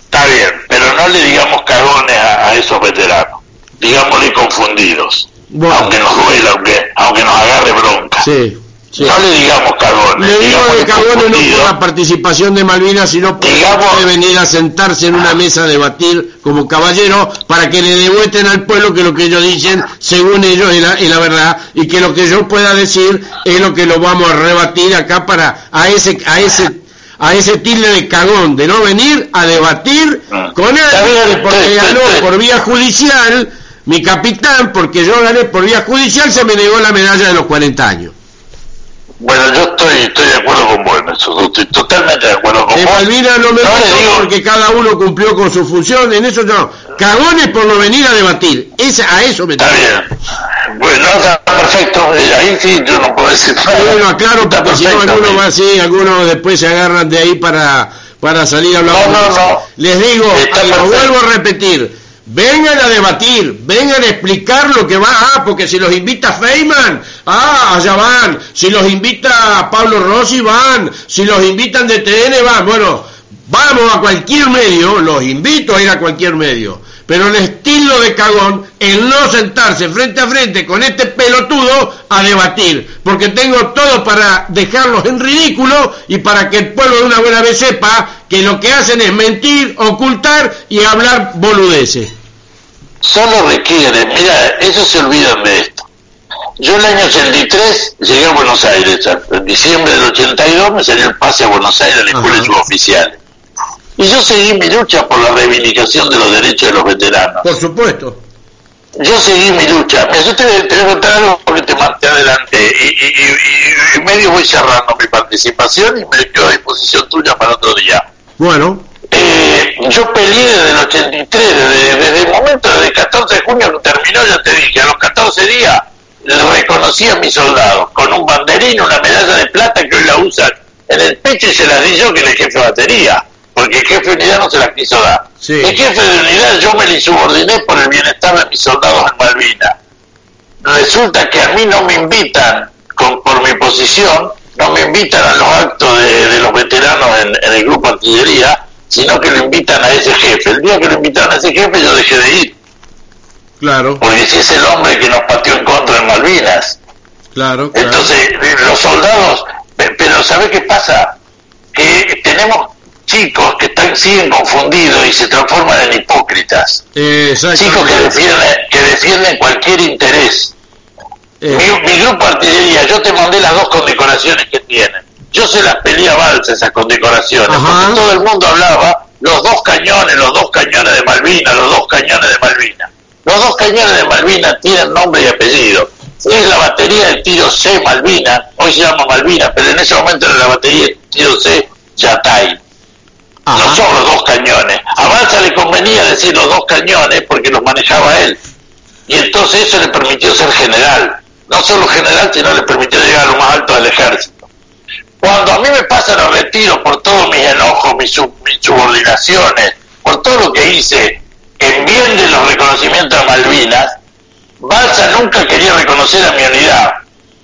Está bien, pero no le digamos cagones a, esos veteranos, digámosle confundidos. Aunque nos duela, aunque, aunque nos agarre bronca.
Sí.
No le digamos cagones.
Le digo de cagones no por la participación de Malvinas, sino puede venir a sentarse en una mesa a debatir como caballero para que le devuelten al pueblo que lo que ellos dicen, según ellos, es la, es la verdad, y que lo que yo pueda decir es lo que lo vamos a rebatir acá para a ese a ese a ese tilde de cagón de no venir a debatir ah. con él porque ganó por vía judicial mi capitán porque yo gané por vía judicial se me negó la medalla de los 40 años
bueno, yo estoy, estoy de acuerdo con vos eso, estoy totalmente de acuerdo con
de
vos.
Malvinas no me no porque cada uno cumplió con su función, en eso yo. Cagones por no venir a debatir, esa, a eso me
Está bien. Bueno, está perfecto, eh, ahí sí yo no puedo decir nada.
Bueno, aclaro, porque si no alguno va así, algunos después se agarran de ahí para, para salir a hablar.
No, no, no.
Les digo, lo vuelvo a repetir, Vengan a debatir, vengan a explicar lo que va, ah, porque si los invita Feynman, ah, allá van, si los invita Pablo Rossi van, si los invitan de TN van, bueno, vamos a cualquier medio, los invito a ir a cualquier medio, pero el estilo de cagón, el no sentarse frente a frente con este pelotudo a debatir, porque tengo todo para dejarlos en ridículo y para que el pueblo de una buena vez sepa que lo que hacen es mentir, ocultar y hablar boludeces
solo requiere, mira, eso se olvidan de esto. Yo el año 83 llegué a Buenos Aires, en diciembre del 82 me salió el pase a Buenos Aires a la escuela suboficial. Y yo seguí mi lucha por la reivindicación de los derechos de los veteranos.
Por supuesto.
Yo seguí mi lucha. Me yo te, voy a contar algo porque te manté adelante. Y, y, medio voy cerrando mi participación y me quedo a disposición tuya para otro día.
Bueno.
Eh, yo peleé desde el 83, desde, el momento, desde el 14 de junio que terminó, ya te dije, a los 14 días reconocí a mis soldados con un banderín, una medalla de plata que hoy la usan en el pecho y se la di yo que era el jefe de batería, porque el jefe de unidad no se la quiso dar. El jefe de unidad yo me le subordiné por el bienestar de mis soldados en Malvinas. Resulta que a mí no me invitan con, por mi posición, no me invitan a los actos de, los veteranos en, en el grupo artillería, sino que lo invitan a ese jefe. El día que lo invitaron a ese jefe yo dejé de ir.
Claro.
Porque si es el hombre que nos pateó en contra en Malvinas.
Claro.
Entonces, eh, los soldados, pero ¿sabe qué pasa? Que tenemos chicos que están, siguen confundidos y se transforman en hipócritas. chicos que defienden, que defienden cualquier interés. Eh. Mi, mi, grupo artillería, yo te mandé las dos condecoraciones que tienen yo se las peleé a balsa esas condecoraciones, porque todo el mundo hablaba los dos cañones, los dos cañones de Malvinas, los dos cañones de Malvinas. Los dos cañones de Malvinas tienen nombre y apellido. Es la batería de tiro C Malvina, hoy se llama Malvina, pero en ese momento era la batería de tiro C Yatay. No son los dos cañones. A Balsa le convenía decir los dos cañones porque los manejaba él. Y entonces eso le permitió ser general. No solo general, sino le permitió llegar a lo más alto del ejército. Cuando a mí me pasan los retiros por todos mis enojos, mis, subordinaciones, por todo lo que hice en bien de los reconocimientos a Malvinas, Balsa nunca quería reconocer a mi unidad.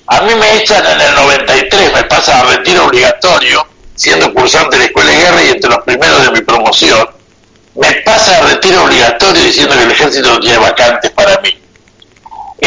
A mí me echan en el 93, me pasa a retiro obligatorio, siendo cursante de la escuela de guerra y entre los primeros de mi promoción. Me pasa a retiro obligatorio diciendo que el ejército no tiene vacantes para mí.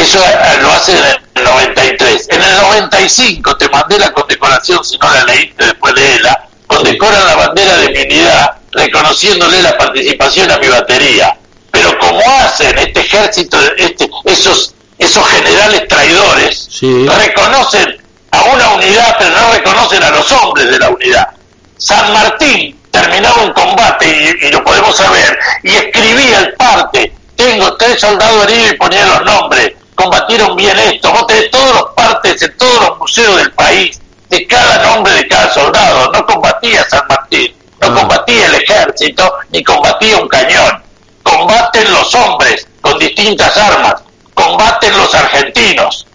Eso lo hace en el 93. En el 95 te mandé la condecoración, si no la leíste después de ella, condecoran la bandera de mi unidad reconociéndole la participación a mi batería. Pero como hacen este ejército, este, esos, esos generales traidores, reconocen a una unidad, pero no reconocen a los hombres de la unidad. San Martín terminaba un combate, y, y lo podemos saber, y escribía el parte, tengo tres soldados heridos y ponía los nombres combatieron bien esto. Vos tenés todos los partes en todos los museos del país, de cada nombre de cada soldado. No combatía San Martín, no ah. combatía el ejército, ni combatía un cañón. Combaten los hombres con distintas armas, combaten los argentinos.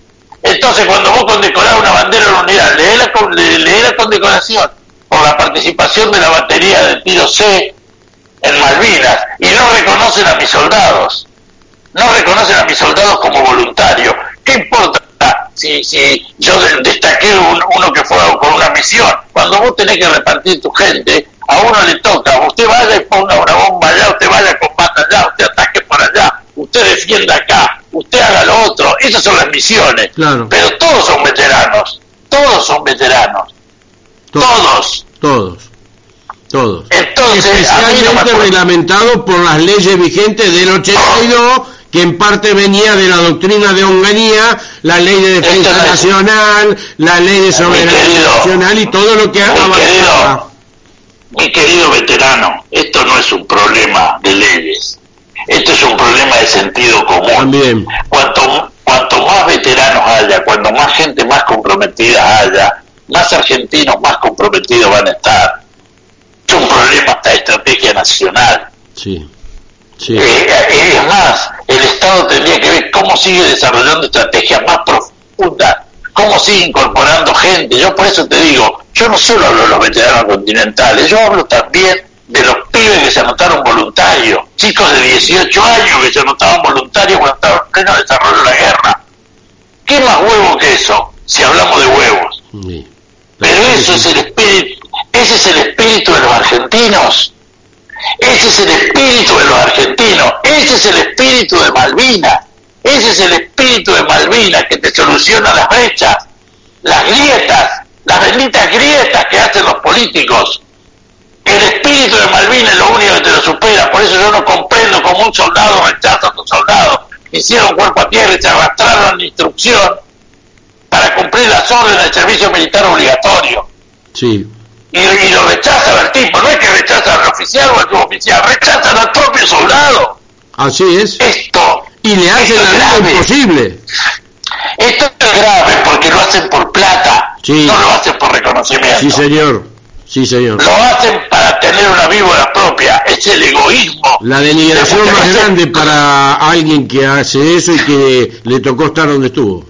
Entonces, cuando vos condecorás una bandera de la unidad, leé la, la condecoración por la participación de la batería de tiro C en Malvinas y no reconocen a mis soldados no reconocen a mis soldados como voluntarios. ¿Qué importa si, si yo destaqué uno que fue con una misión? Cuando vos tenés que repartir tu gente, a uno le toca, usted vaya y ponga una bomba allá, usted vaya a combate allá, usted ataque por allá, usted defienda acá, usted haga lo otro. Esas son las misiones. Pero todos son veteranos, todos son veteranos. Todos.
todos, todos.
Entonces, no
Especialmente
acuerdo-
reglamentado por las leyes vigentes del 82, que en parte venía de la doctrina de Onganía, la ley de defensa nacional, la ley de soberanía
querido,
nacional y todo lo que avanzaba.
querido, mi querido veterano, esto no es un problema de leyes, esto es un problema de sentido común.
También.
Cuanto, cuanto más veteranos haya, cuanto más gente más comprometida haya, más argentinos más comprometidos van a estar. Es un problema de estrategia nacional.
Sí, sí.
Eh, eh, es más, el Estado tendría que ver cómo sigue desarrollando estrategias más profundas, cómo sigue incorporando gente. Yo por eso te digo, yo no solo hablo de los veteranos continentales, yo hablo también de los pibes que se anotaron voluntarios, chicos de 18 años que se anotaban voluntarios cuando estaban en pleno desarrollo de la guerra. ¿Qué más huevo que eso, si hablamos de huevos?
sí.
Pero eso es el espíritu, ese es el espíritu de los argentinos. Ese es el espíritu de los argentinos. Ese es el espíritu de Malvinas. Ese es el espíritu de Malvinas que te soluciona las brechas, las grietas, las benditas grietas que hacen los políticos. El espíritu de Malvinas es lo único que te lo supera. Por eso yo no comprendo cómo un soldado rechaza a otro soldado. Hicieron cuerpo a tierra y se arrastraron en instrucción para cumplir las órdenes del servicio militar obligatorio.
Sí,
Y, y lo rechazan al tipo, no es que rechazan al oficial o al suboficial, rechazan al propio soldado.
así es.
Esto,
Y le hacen la vida
grave.
imposible.
Esto es grave porque lo hacen por plata,
Sí.
no lo hacen por reconocimiento.
Sí, señor. Sí, señor.
Lo hacen para tener una víbora propia, es el egoísmo.
La denigración
de
más grande para alguien que hace eso y que le tocó estar donde estuvo.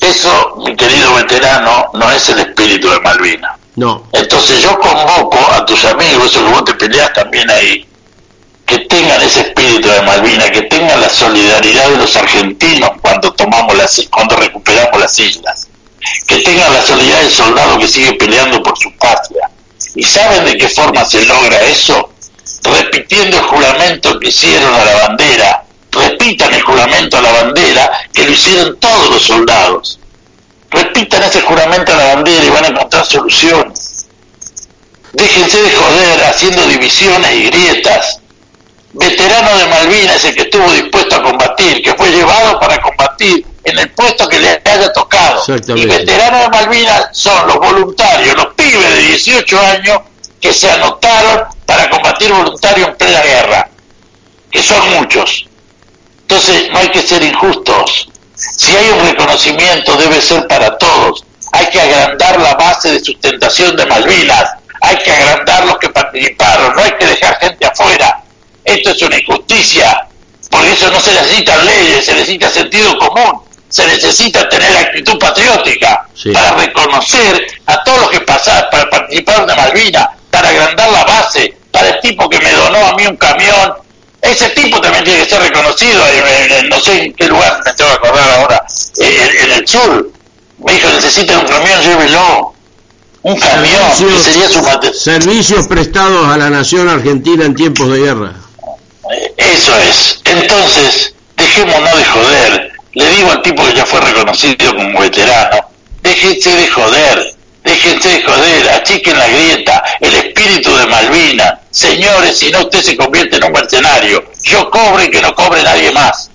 Eso, mi querido veterano, no es el espíritu de Malvinas.
No,
Entonces yo convoco a tus amigos, eso que vos te peleás también ahí, que tengan ese espíritu de Malvinas, que tengan la solidaridad de los argentinos cuando tomamos las, cuando recuperamos las islas, que tengan la solidaridad del soldado que sigue peleando por su patria. ¿Y saben de qué forma se logra eso? Repitiendo el juramento que hicieron a la bandera, repitan el juramento a la bandera que lo hicieron todos los soldados. Repitan ese juramento a la bandera y van a encontrar soluciones. Déjense de joder haciendo divisiones y grietas. Veterano de Malvinas es el que estuvo dispuesto a combatir, que fue llevado para combatir en el puesto que le haya tocado. Y veteranos de Malvinas son los voluntarios, los pibes de 18 años que se anotaron para combatir voluntarios en plena guerra, que son muchos. Entonces no hay que ser injustos. Si hay un reconocimiento debe ser para todos. Hay que agrandar la base de sustentación de Malvinas. Hay que agrandar los que participaron. No hay que dejar gente afuera. Esto es una injusticia. Por eso no se necesitan leyes, se necesita sentido común. Se necesita tener actitud patriótica
Sí.
para reconocer a todos los que pasaron, para participar de Malvinas, para agrandar la base, para el tipo que me donó a mí un camión. Ese tipo también tiene que ser reconocido, no sé en qué lugar, me tengo que acordar ahora, Me dijo, necesita un camión, llévelo. Un camión, que
Servicios-
sería su mate-
Servicios prestados a la nación argentina en tiempos de guerra.
Eso es. Entonces, dejémonos de joder. Le digo al tipo que ya fue reconocido como veterano, déjense de joder, déjense de joder, achiquen la grieta, el espíritu de Malvinas. Señores, si no usted se convierte en un mercenario, yo cobre y que no cobre nadie más.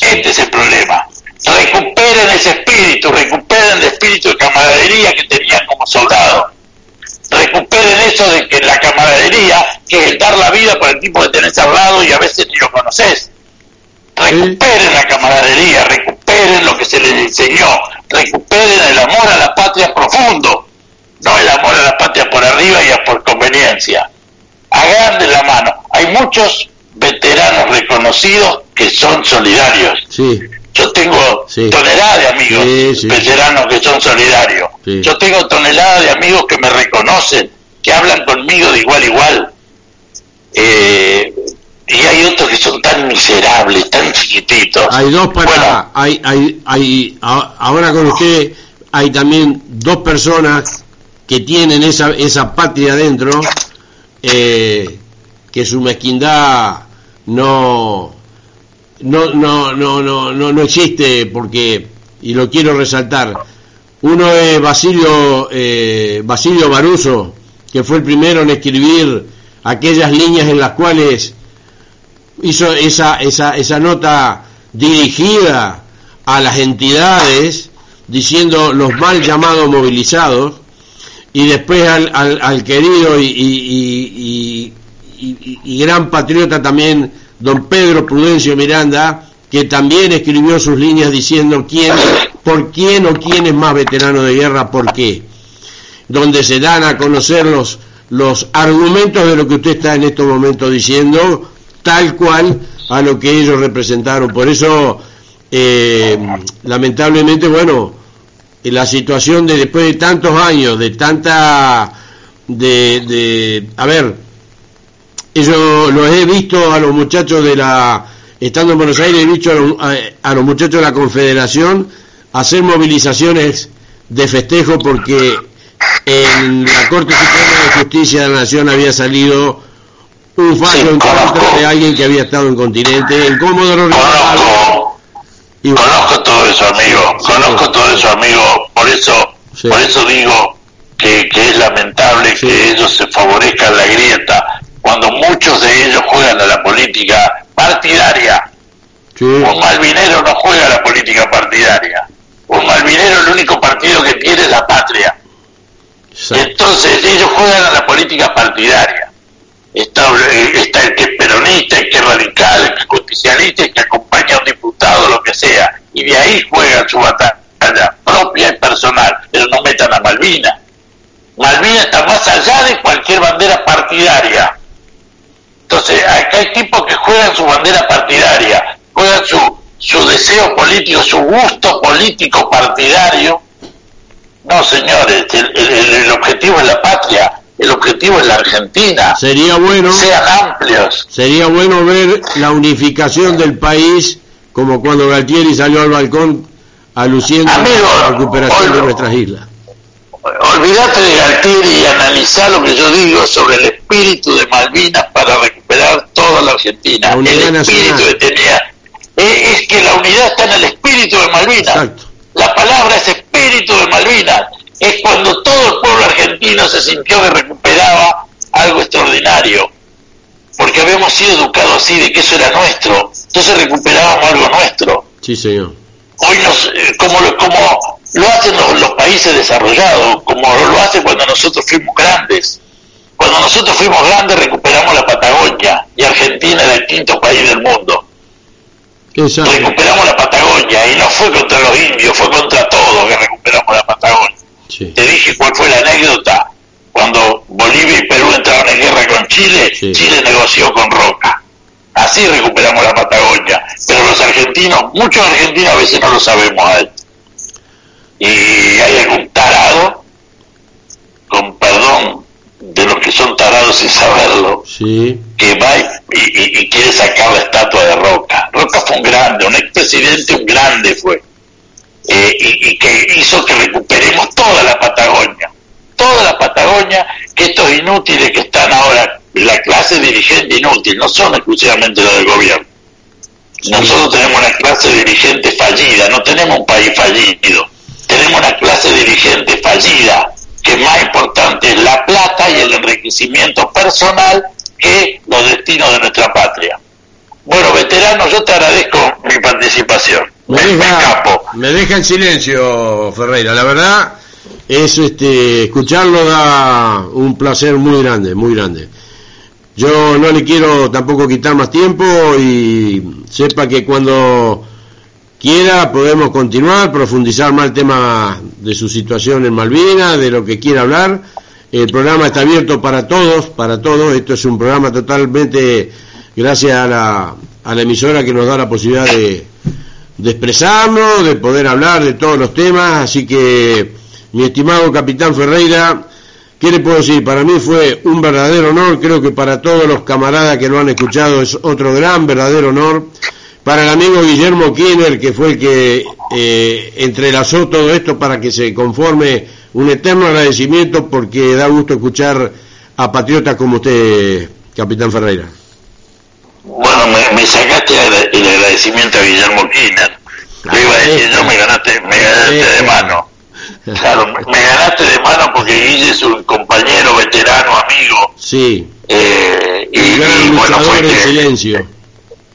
Este es el problema. Recuperen ese espíritu, recuperen el espíritu de camaradería que tenían como soldados recuperen eso de que la camaradería, que es el dar la vida por el tipo que tenés al lado y a veces ni lo conoces. Recuperen la camaradería, recuperen lo que se les enseñó, recuperen el amor a la patria profundo, no el amor a la patria por arriba y a por conveniencia. Agranden la mano. Hay muchos veteranos reconocidos que son solidarios.
Sí,
Yo tengo
Sí.
toneladas de amigos
Sí,
veteranos que son solidarios.
Sí.
Yo tengo toneladas de amigos que me reconocen, que hablan conmigo de igual a igual. Eh, y hay otros que son tan miserables, tan chiquititos.
hay dos para...
Bueno,
hay, hay, hay, ahora con usted hay también dos personas que tienen esa, esa patria adentro, eh, que su mezquindad no, no, no, no, no, no, no existe porque, y lo quiero resaltar, Uno es Basilio, eh, Basilio Baruso, que fue el primero en escribir aquellas líneas en las cuales hizo esa, esa, esa nota dirigida a las entidades diciendo los mal llamados movilizados y después al, al, querido y, y, y, gran patriota también don Pedro Prudencio Miranda que también escribió sus líneas diciendo quién, por quién o quién es más veterano de guerra, por qué, donde se dan a conocer los, los argumentos de lo que usted está en estos momentos diciendo, tal cual a lo que ellos representaron. Por eso, eh, lamentablemente, bueno, la situación de después de tantos años, de tanta, de, de a ver, yo los he visto a los muchachos de la, estando en Buenos Aires, he visto a los, muchachos de la Confederación hacer movilizaciones de festejo porque en la Corte Suprema de Justicia de la Nación había salido un fallo en contra de alguien que había estado en continente, en Comodoro
Conozco, y conozco todo eso, amigo, conozco todo eso, amigo, por eso, por eso digo que, que es lamentable que ellos se favorezcan la grieta, muchos de ellos juegan a la política partidaria. Un malvinero no juega a la política partidaria. Un malvinero el único partido que tiene es la patria. Entonces ellos juegan a la política partidaria. Está, está, el que es peronista, el que es radical, el que es justicialista, el que acompaña a un diputado, lo que sea. Y de ahí juegan su batalla propia y personal. Pero no metan a Malvinas. Malvinas está más allá de cualquier bandera partidaria. Entonces, acá hay tipos que juegan su bandera partidaria, juegan su, su deseo político, su gusto político partidario. No, señores, el, objetivo es la patria, el objetivo es la Argentina.
Sería bueno.
Sean amplios.
Sería bueno ver la unificación del país, como cuando Galtieri salió al balcón aluciendo a la recuperación de nuestras islas
olvídate de Galtieri y analizar lo que yo digo sobre el espíritu de Malvinas para recuperar toda la Argentina. el espíritu que tenía. Es, que la unidad está en el espíritu de Malvinas. La palabra es espíritu de Malvinas. Es cuando todo el pueblo argentino se sintió que recuperaba algo extraordinario. Porque habíamos sido educados así, de que eso era nuestro. Entonces recuperábamos algo nuestro.
Sí, señor.
Hoy nos, eh, como, como lo hacen los, países desarrollados, como lo hacen cuando nosotros fuimos grandes. Cuando nosotros fuimos grandes recuperamos la Patagonia y Argentina era el quinto país del mundo. Recuperamos la Patagonia y no fue contra los indios, fue contra todos que recuperamos la Patagonia. Te dije cuál fue la anécdota. Cuando Bolivia y Perú entraron en guerra con Chile, Chile negoció con Roca. Así recuperamos la Patagonia. Pero los argentinos, muchos argentinos a veces no lo sabemos a él y hay algún tarado, con perdón de los que son tarados sin saberlo, que va y, quiere sacar la estatua de Roca. Roca fue un grande, un expresidente, un grande fue, eh, y, que hizo que recuperemos toda la Patagonia, toda la Patagonia, que estos inútiles que están ahora, la clase dirigente inútil, no son exclusivamente los del gobierno. Nosotros tenemos una clase dirigente fallida, no tenemos un país fallido tenemos una clase dirigente fallida, que más importante es la plata y el enriquecimiento personal que los destinos de nuestra patria. Bueno, veterano, yo te agradezco mi participación.
Me, deja, me, deja en silencio, Ferreira. La verdad es este escucharlo da un placer muy grande, muy grande. Yo no le quiero tampoco quitar más tiempo y sepa que cuando quiera, podemos continuar, profundizar más el tema de su situación en Malvinas, de lo que quiera hablar. El programa está abierto para todos, para todos. Esto es un programa totalmente gracias a la, a la emisora que nos da la posibilidad de, de expresarnos, de poder hablar de todos los temas. Así que, mi estimado capitán Ferreira, ¿qué le puedo decir? Para mí fue un verdadero honor, creo que para todos los camaradas que lo han escuchado es otro gran, verdadero honor para el amigo Guillermo Kiener, que fue el que eh, entrelazó todo esto para que se conforme un eterno agradecimiento porque da gusto escuchar a patriotas como usted, Capitán Ferreira.
Bueno, me, sacaste el agradecimiento a Guillermo Kiener. Le iba a decir, yo me ganaste, me ganaste de mano. Claro, me ganaste de mano porque Guille es un compañero, veterano, amigo.
Sí.
Eh, y,
gran
y, bueno, fue
en
que-
silencio.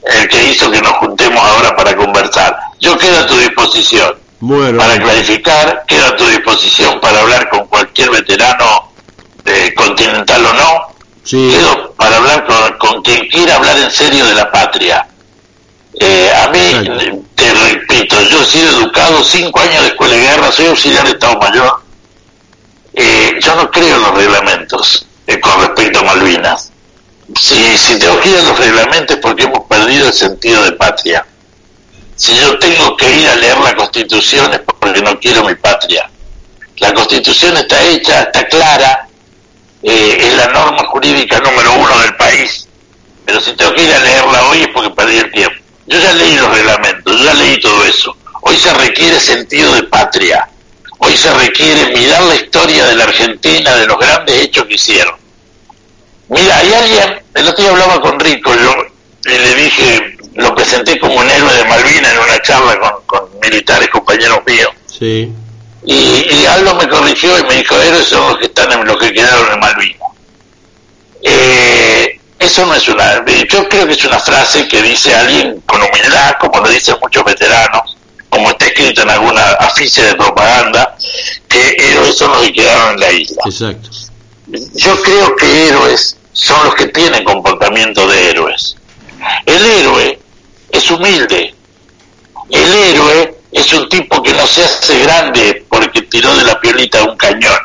El que hizo que nos juntemos ahora para conversar. Yo quedo a tu disposición
Bueno,
para clarificar, quedo a tu disposición para hablar con cualquier veterano eh, continental o no,
sí,
quedo para hablar con, con quien quiera hablar en serio de la patria. Eh, a mí,
Exacto.
te repito, yo he sido educado cinco años de escuela de guerra, soy auxiliar de Estado Mayor. Eh, yo no creo en los reglamentos eh, con respecto a Malvinas. Si, si tengo que ir a los reglamentos porque hemos perdido el sentido de patria. Si yo tengo que ir a leer la Constitución es porque no quiero mi patria. La Constitución está hecha, está clara, eh, es la norma jurídica número uno del país. Pero si tengo que ir a leerla hoy es porque perdí el tiempo. Yo ya leí los reglamentos, yo ya leí todo eso. Hoy se requiere sentido de patria. Hoy se requiere mirar la historia de la Argentina, de los grandes hechos que hicieron. Mira, hay alguien, el otro día hablaba con Rico, yo y le dije, lo presenté como un héroe de Malvinas en una charla con, con militares compañeros míos.
sí,
Y, y Aldo me corrigió y me dijo, héroes son los que están en los que quedaron en Malvinas. Eh, eso no es una, yo creo que es una frase que dice alguien con humildad, como lo dicen muchos veteranos, como está escrito en alguna afiche de propaganda, que héroes son los que quedaron en la isla.
exacto.
Yo creo que héroes son los que tienen comportamiento de héroes. El héroe es humilde. El héroe es un tipo que no se hace grande porque tiró de la piolita un cañón.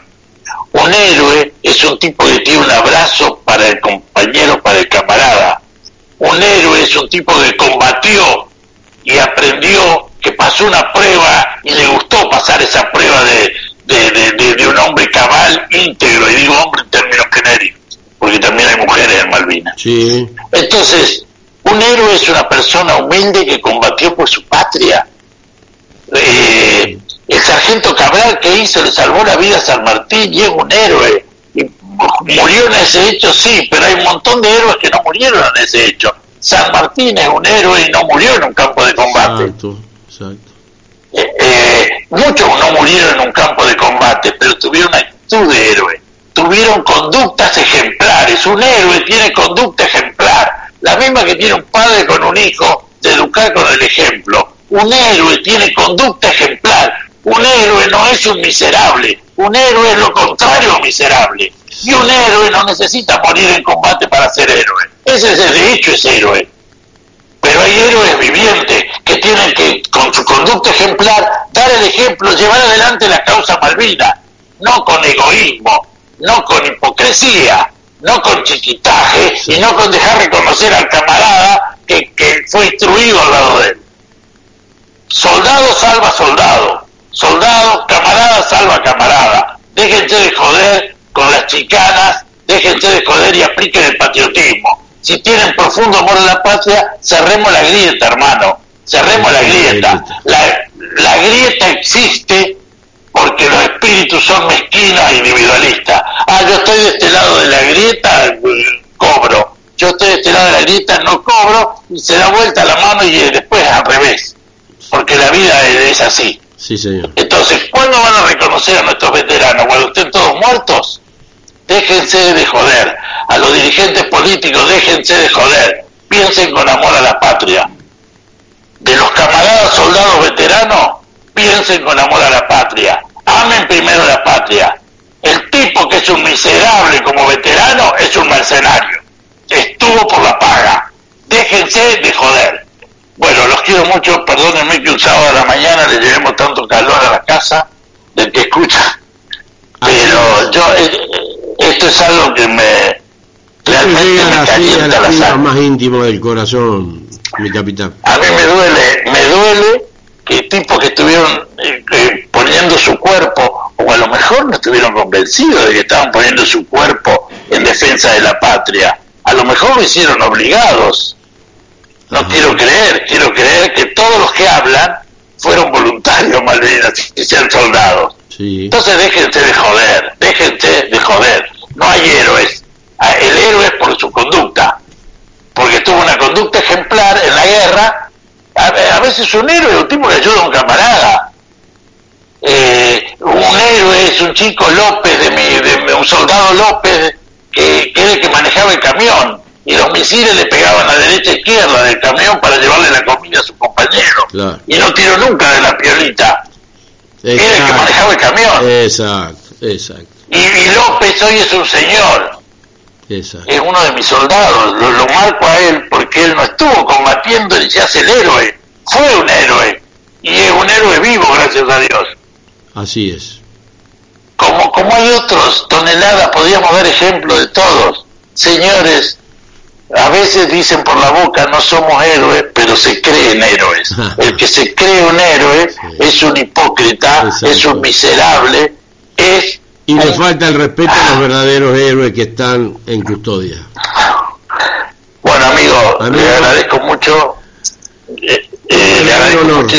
Un héroe es un tipo que tiene un abrazo para el compañero, para el camarada. Un héroe es un tipo que combatió y aprendió que pasó una prueba y le gustó pasar esa prueba de, de, de- de- un hombre cabal, íntegro, y digo hombre también hay mujeres en Malvinas.
Sí,
Entonces, un héroe es una persona humilde que combatió por su patria. Eh, el sargento Cabral que hizo le salvó la vida a San Martín y es un héroe. Y murió en ese hecho, sí, pero hay un montón de héroes que no murieron en ese hecho. San Martín es un héroe y no murió en un campo de combate.
exacto, exacto.
Eh, eh, muchos no murieron en un campo de combate, pero tuvieron actitud de héroe, tuvieron conductas ejemplares. Un héroe tiene conducta ejemplar, la misma que tiene un padre con un hijo, de educar con el ejemplo. Un héroe tiene conducta ejemplar. Un héroe no es un miserable, un héroe es lo contrario a miserable. Y un héroe no necesita morir en combate para ser héroe. Ese es el de hecho es héroe pero hay héroes vivientes que tienen que, con su conducta ejemplar, dar el ejemplo, llevar adelante la causa Malvina, no con egoísmo, no con hipocresía, no con chiquitaje y no con dejar reconocer al camarada que, que fue instruido al lado de él. Soldado salva soldado, soldado, camarada salva camarada. Déjense de joder con las chicanas, déjense de joder y apliquen el patriotismo. Si tienen profundo amor a la patria, cerremos la grieta, hermano. Cerremos la grieta. La, la grieta existe porque los espíritus son mezquinos e individualistas. Ah, yo estoy de este lado de la grieta, eh, cobro. Yo estoy de este lado de la grieta, no cobro, y se da vuelta la mano y eh, después al revés. Porque la vida es, es así.
Sí, señor.
Entonces, ¿cuándo van a reconocer a nuestros veteranos? ¿Cuando estén todos muertos? Déjense de joder. A los dirigentes políticos, déjense de joder. Piensen con amor a la patria. De los camaradas soldados veteranos, piensen con amor a la patria. Amen primero la patria. El tipo que es un miserable como veterano es un mercenario. Estuvo por la paga. Déjense de joder. Bueno, los quiero mucho. Perdónenme que un sábado a la mañana le llevemos tanto calor a la casa del que escucha. Pero yo, eh, esto es algo que me realmente me calienta
la
la
más íntimo del corazón, mi capitán.
A mí me duele, me duele que tipos que eh, eh, poniendo su cuerpo, o a lo mejor no estuvieron convencidos de que estaban poniendo su cuerpo en defensa de la patria, a lo mejor lo hicieron obligados. No quiero creer, quiero creer que todos los que hablan fueron voluntarios, Malvinas, y sean soldados.
Sí,
Entonces déjense de joder, déjense de joder. No hay héroes. Ah, El héroe es por su conducta. Porque tuvo una conducta ejemplar en la guerra. A, a veces un héroe es un tipo que ayuda a un camarada eh, un héroe es un chico López, de, mi, de un soldado López, que, era el que manejaba el camión, y los misiles le pegaban a la derecha e izquierda del camión para llevarle la comida a su compañero, y no tiró nunca de la piolita, era el que manejaba el camión.
Exacto, exacto.
Y, López hoy es un señor.
Exacto.
Es uno de mis soldados, lo, lo marco a él porque él no estuvo combatiendo y se hace el héroe, fue un héroe y es un héroe vivo, gracias a Dios.
Así es.
Como, como hay otros toneladas, podríamos dar ejemplo de todos. Señores, a veces dicen por la boca no somos héroes, pero se creen héroes. El que se cree un héroe es un hipócrita, es un miserable, es...
Y le falta el respeto a los verdaderos héroes que están en custodia.
Bueno, amigo, le agradezco mucho. Eh, eh, le agradezco mucho.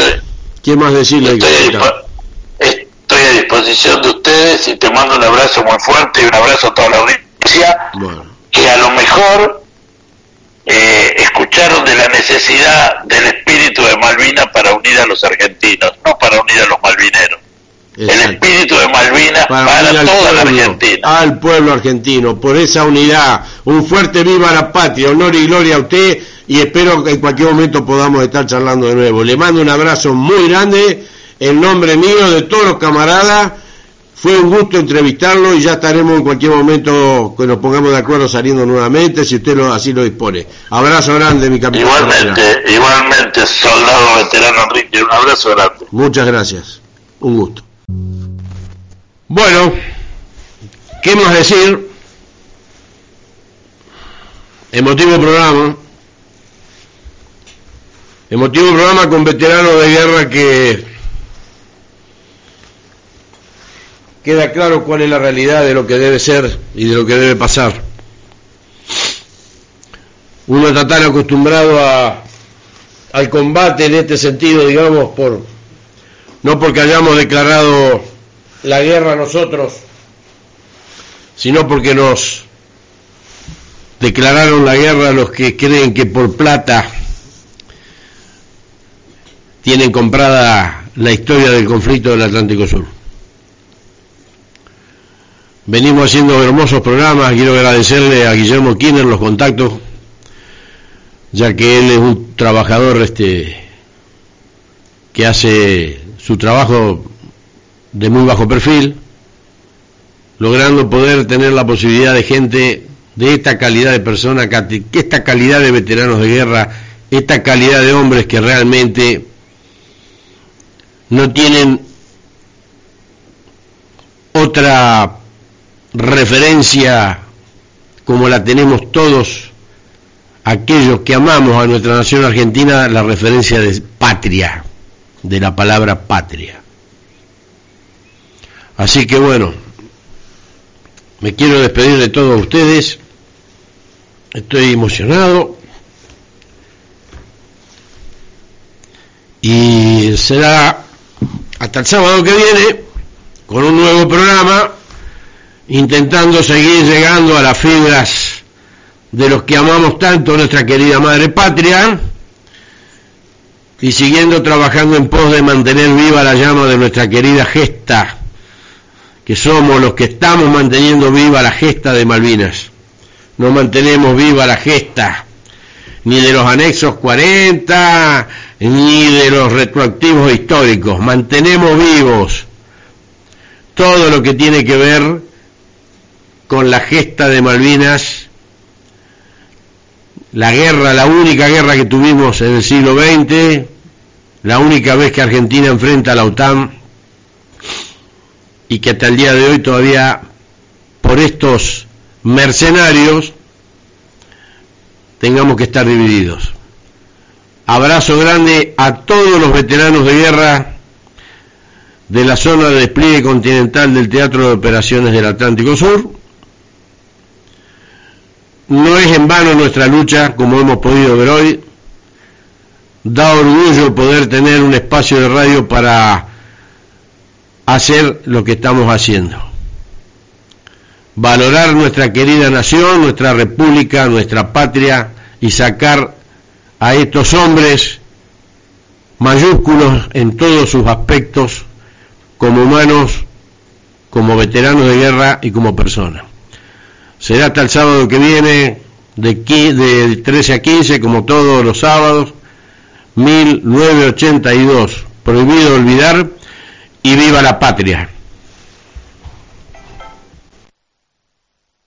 ¿Qué más decirle?
Estoy, a disposición de ustedes y te mando un abrazo muy fuerte y un abrazo a toda la audiencia.
Bueno.
Que a lo mejor eh, escucharon de la necesidad del espíritu de Malvinas para unir a los argentinos, no para unir a los malvineros. El espíritu de Malvinas para,
al
toda la
pueblo,
Argentina.
Al pueblo argentino, por esa unidad. Un fuerte viva la patria, honor y gloria a usted y espero que en cualquier momento podamos estar charlando de nuevo. Le mando un abrazo muy grande en nombre mío, de todos los camaradas. Fue un gusto entrevistarlo y ya estaremos en cualquier momento que nos pongamos de acuerdo saliendo nuevamente, si usted lo, así lo dispone. Abrazo grande, mi capitán.
Igualmente, igualmente, soldado veterano Enrique, un abrazo grande.
Muchas gracias. Un gusto. Bueno, ¿qué más decir? Emotivo programa. Emotivo programa con veteranos de guerra que queda claro cuál es la realidad de lo que debe ser y de lo que debe pasar. Uno está tan acostumbrado a, al combate en este sentido, digamos, por no porque hayamos declarado la guerra nosotros, sino porque nos declararon la guerra los que creen que por plata tienen comprada la historia del conflicto del Atlántico Sur. Venimos haciendo hermosos programas, quiero agradecerle a Guillermo Kinner los contactos, ya que él es un trabajador este que hace su trabajo de muy bajo perfil, logrando poder tener la posibilidad de gente de esta calidad de persona, que esta calidad de veteranos de guerra, esta calidad de hombres que realmente no tienen otra referencia como la tenemos todos aquellos que amamos a nuestra nación argentina, la referencia de patria, de la palabra patria. Así que bueno, me quiero despedir de todos ustedes, estoy emocionado. Y será hasta el sábado que viene con un nuevo programa intentando seguir llegando a las fibras de los que amamos tanto nuestra querida madre patria y siguiendo trabajando en pos de mantener viva la llama de nuestra querida gesta, que somos los que estamos manteniendo viva la gesta de Malvinas. No mantenemos viva la gesta ni de los anexos 40, ni de los retroactivos históricos. Mantenemos vivos todo lo que tiene que ver con la gesta de Malvinas, la guerra, la única guerra que tuvimos en el siglo XX, la única vez que Argentina enfrenta a la OTAN y que hasta el día de hoy todavía por estos mercenarios tengamos que estar divididos. Abrazo grande a todos los veteranos de guerra de la zona de despliegue continental del Teatro de Operaciones del Atlántico Sur. No es en vano nuestra lucha, como hemos podido ver hoy. Da orgullo poder tener un espacio de radio para hacer lo que estamos haciendo. Valorar nuestra querida nación, nuestra república, nuestra patria y sacar a estos hombres mayúsculos en todos sus aspectos como humanos, como veteranos de guerra y como personas. Será hasta el sábado que viene, de, de 13 a 15, como todos los sábados, 1982. Prohibido olvidar y viva la patria.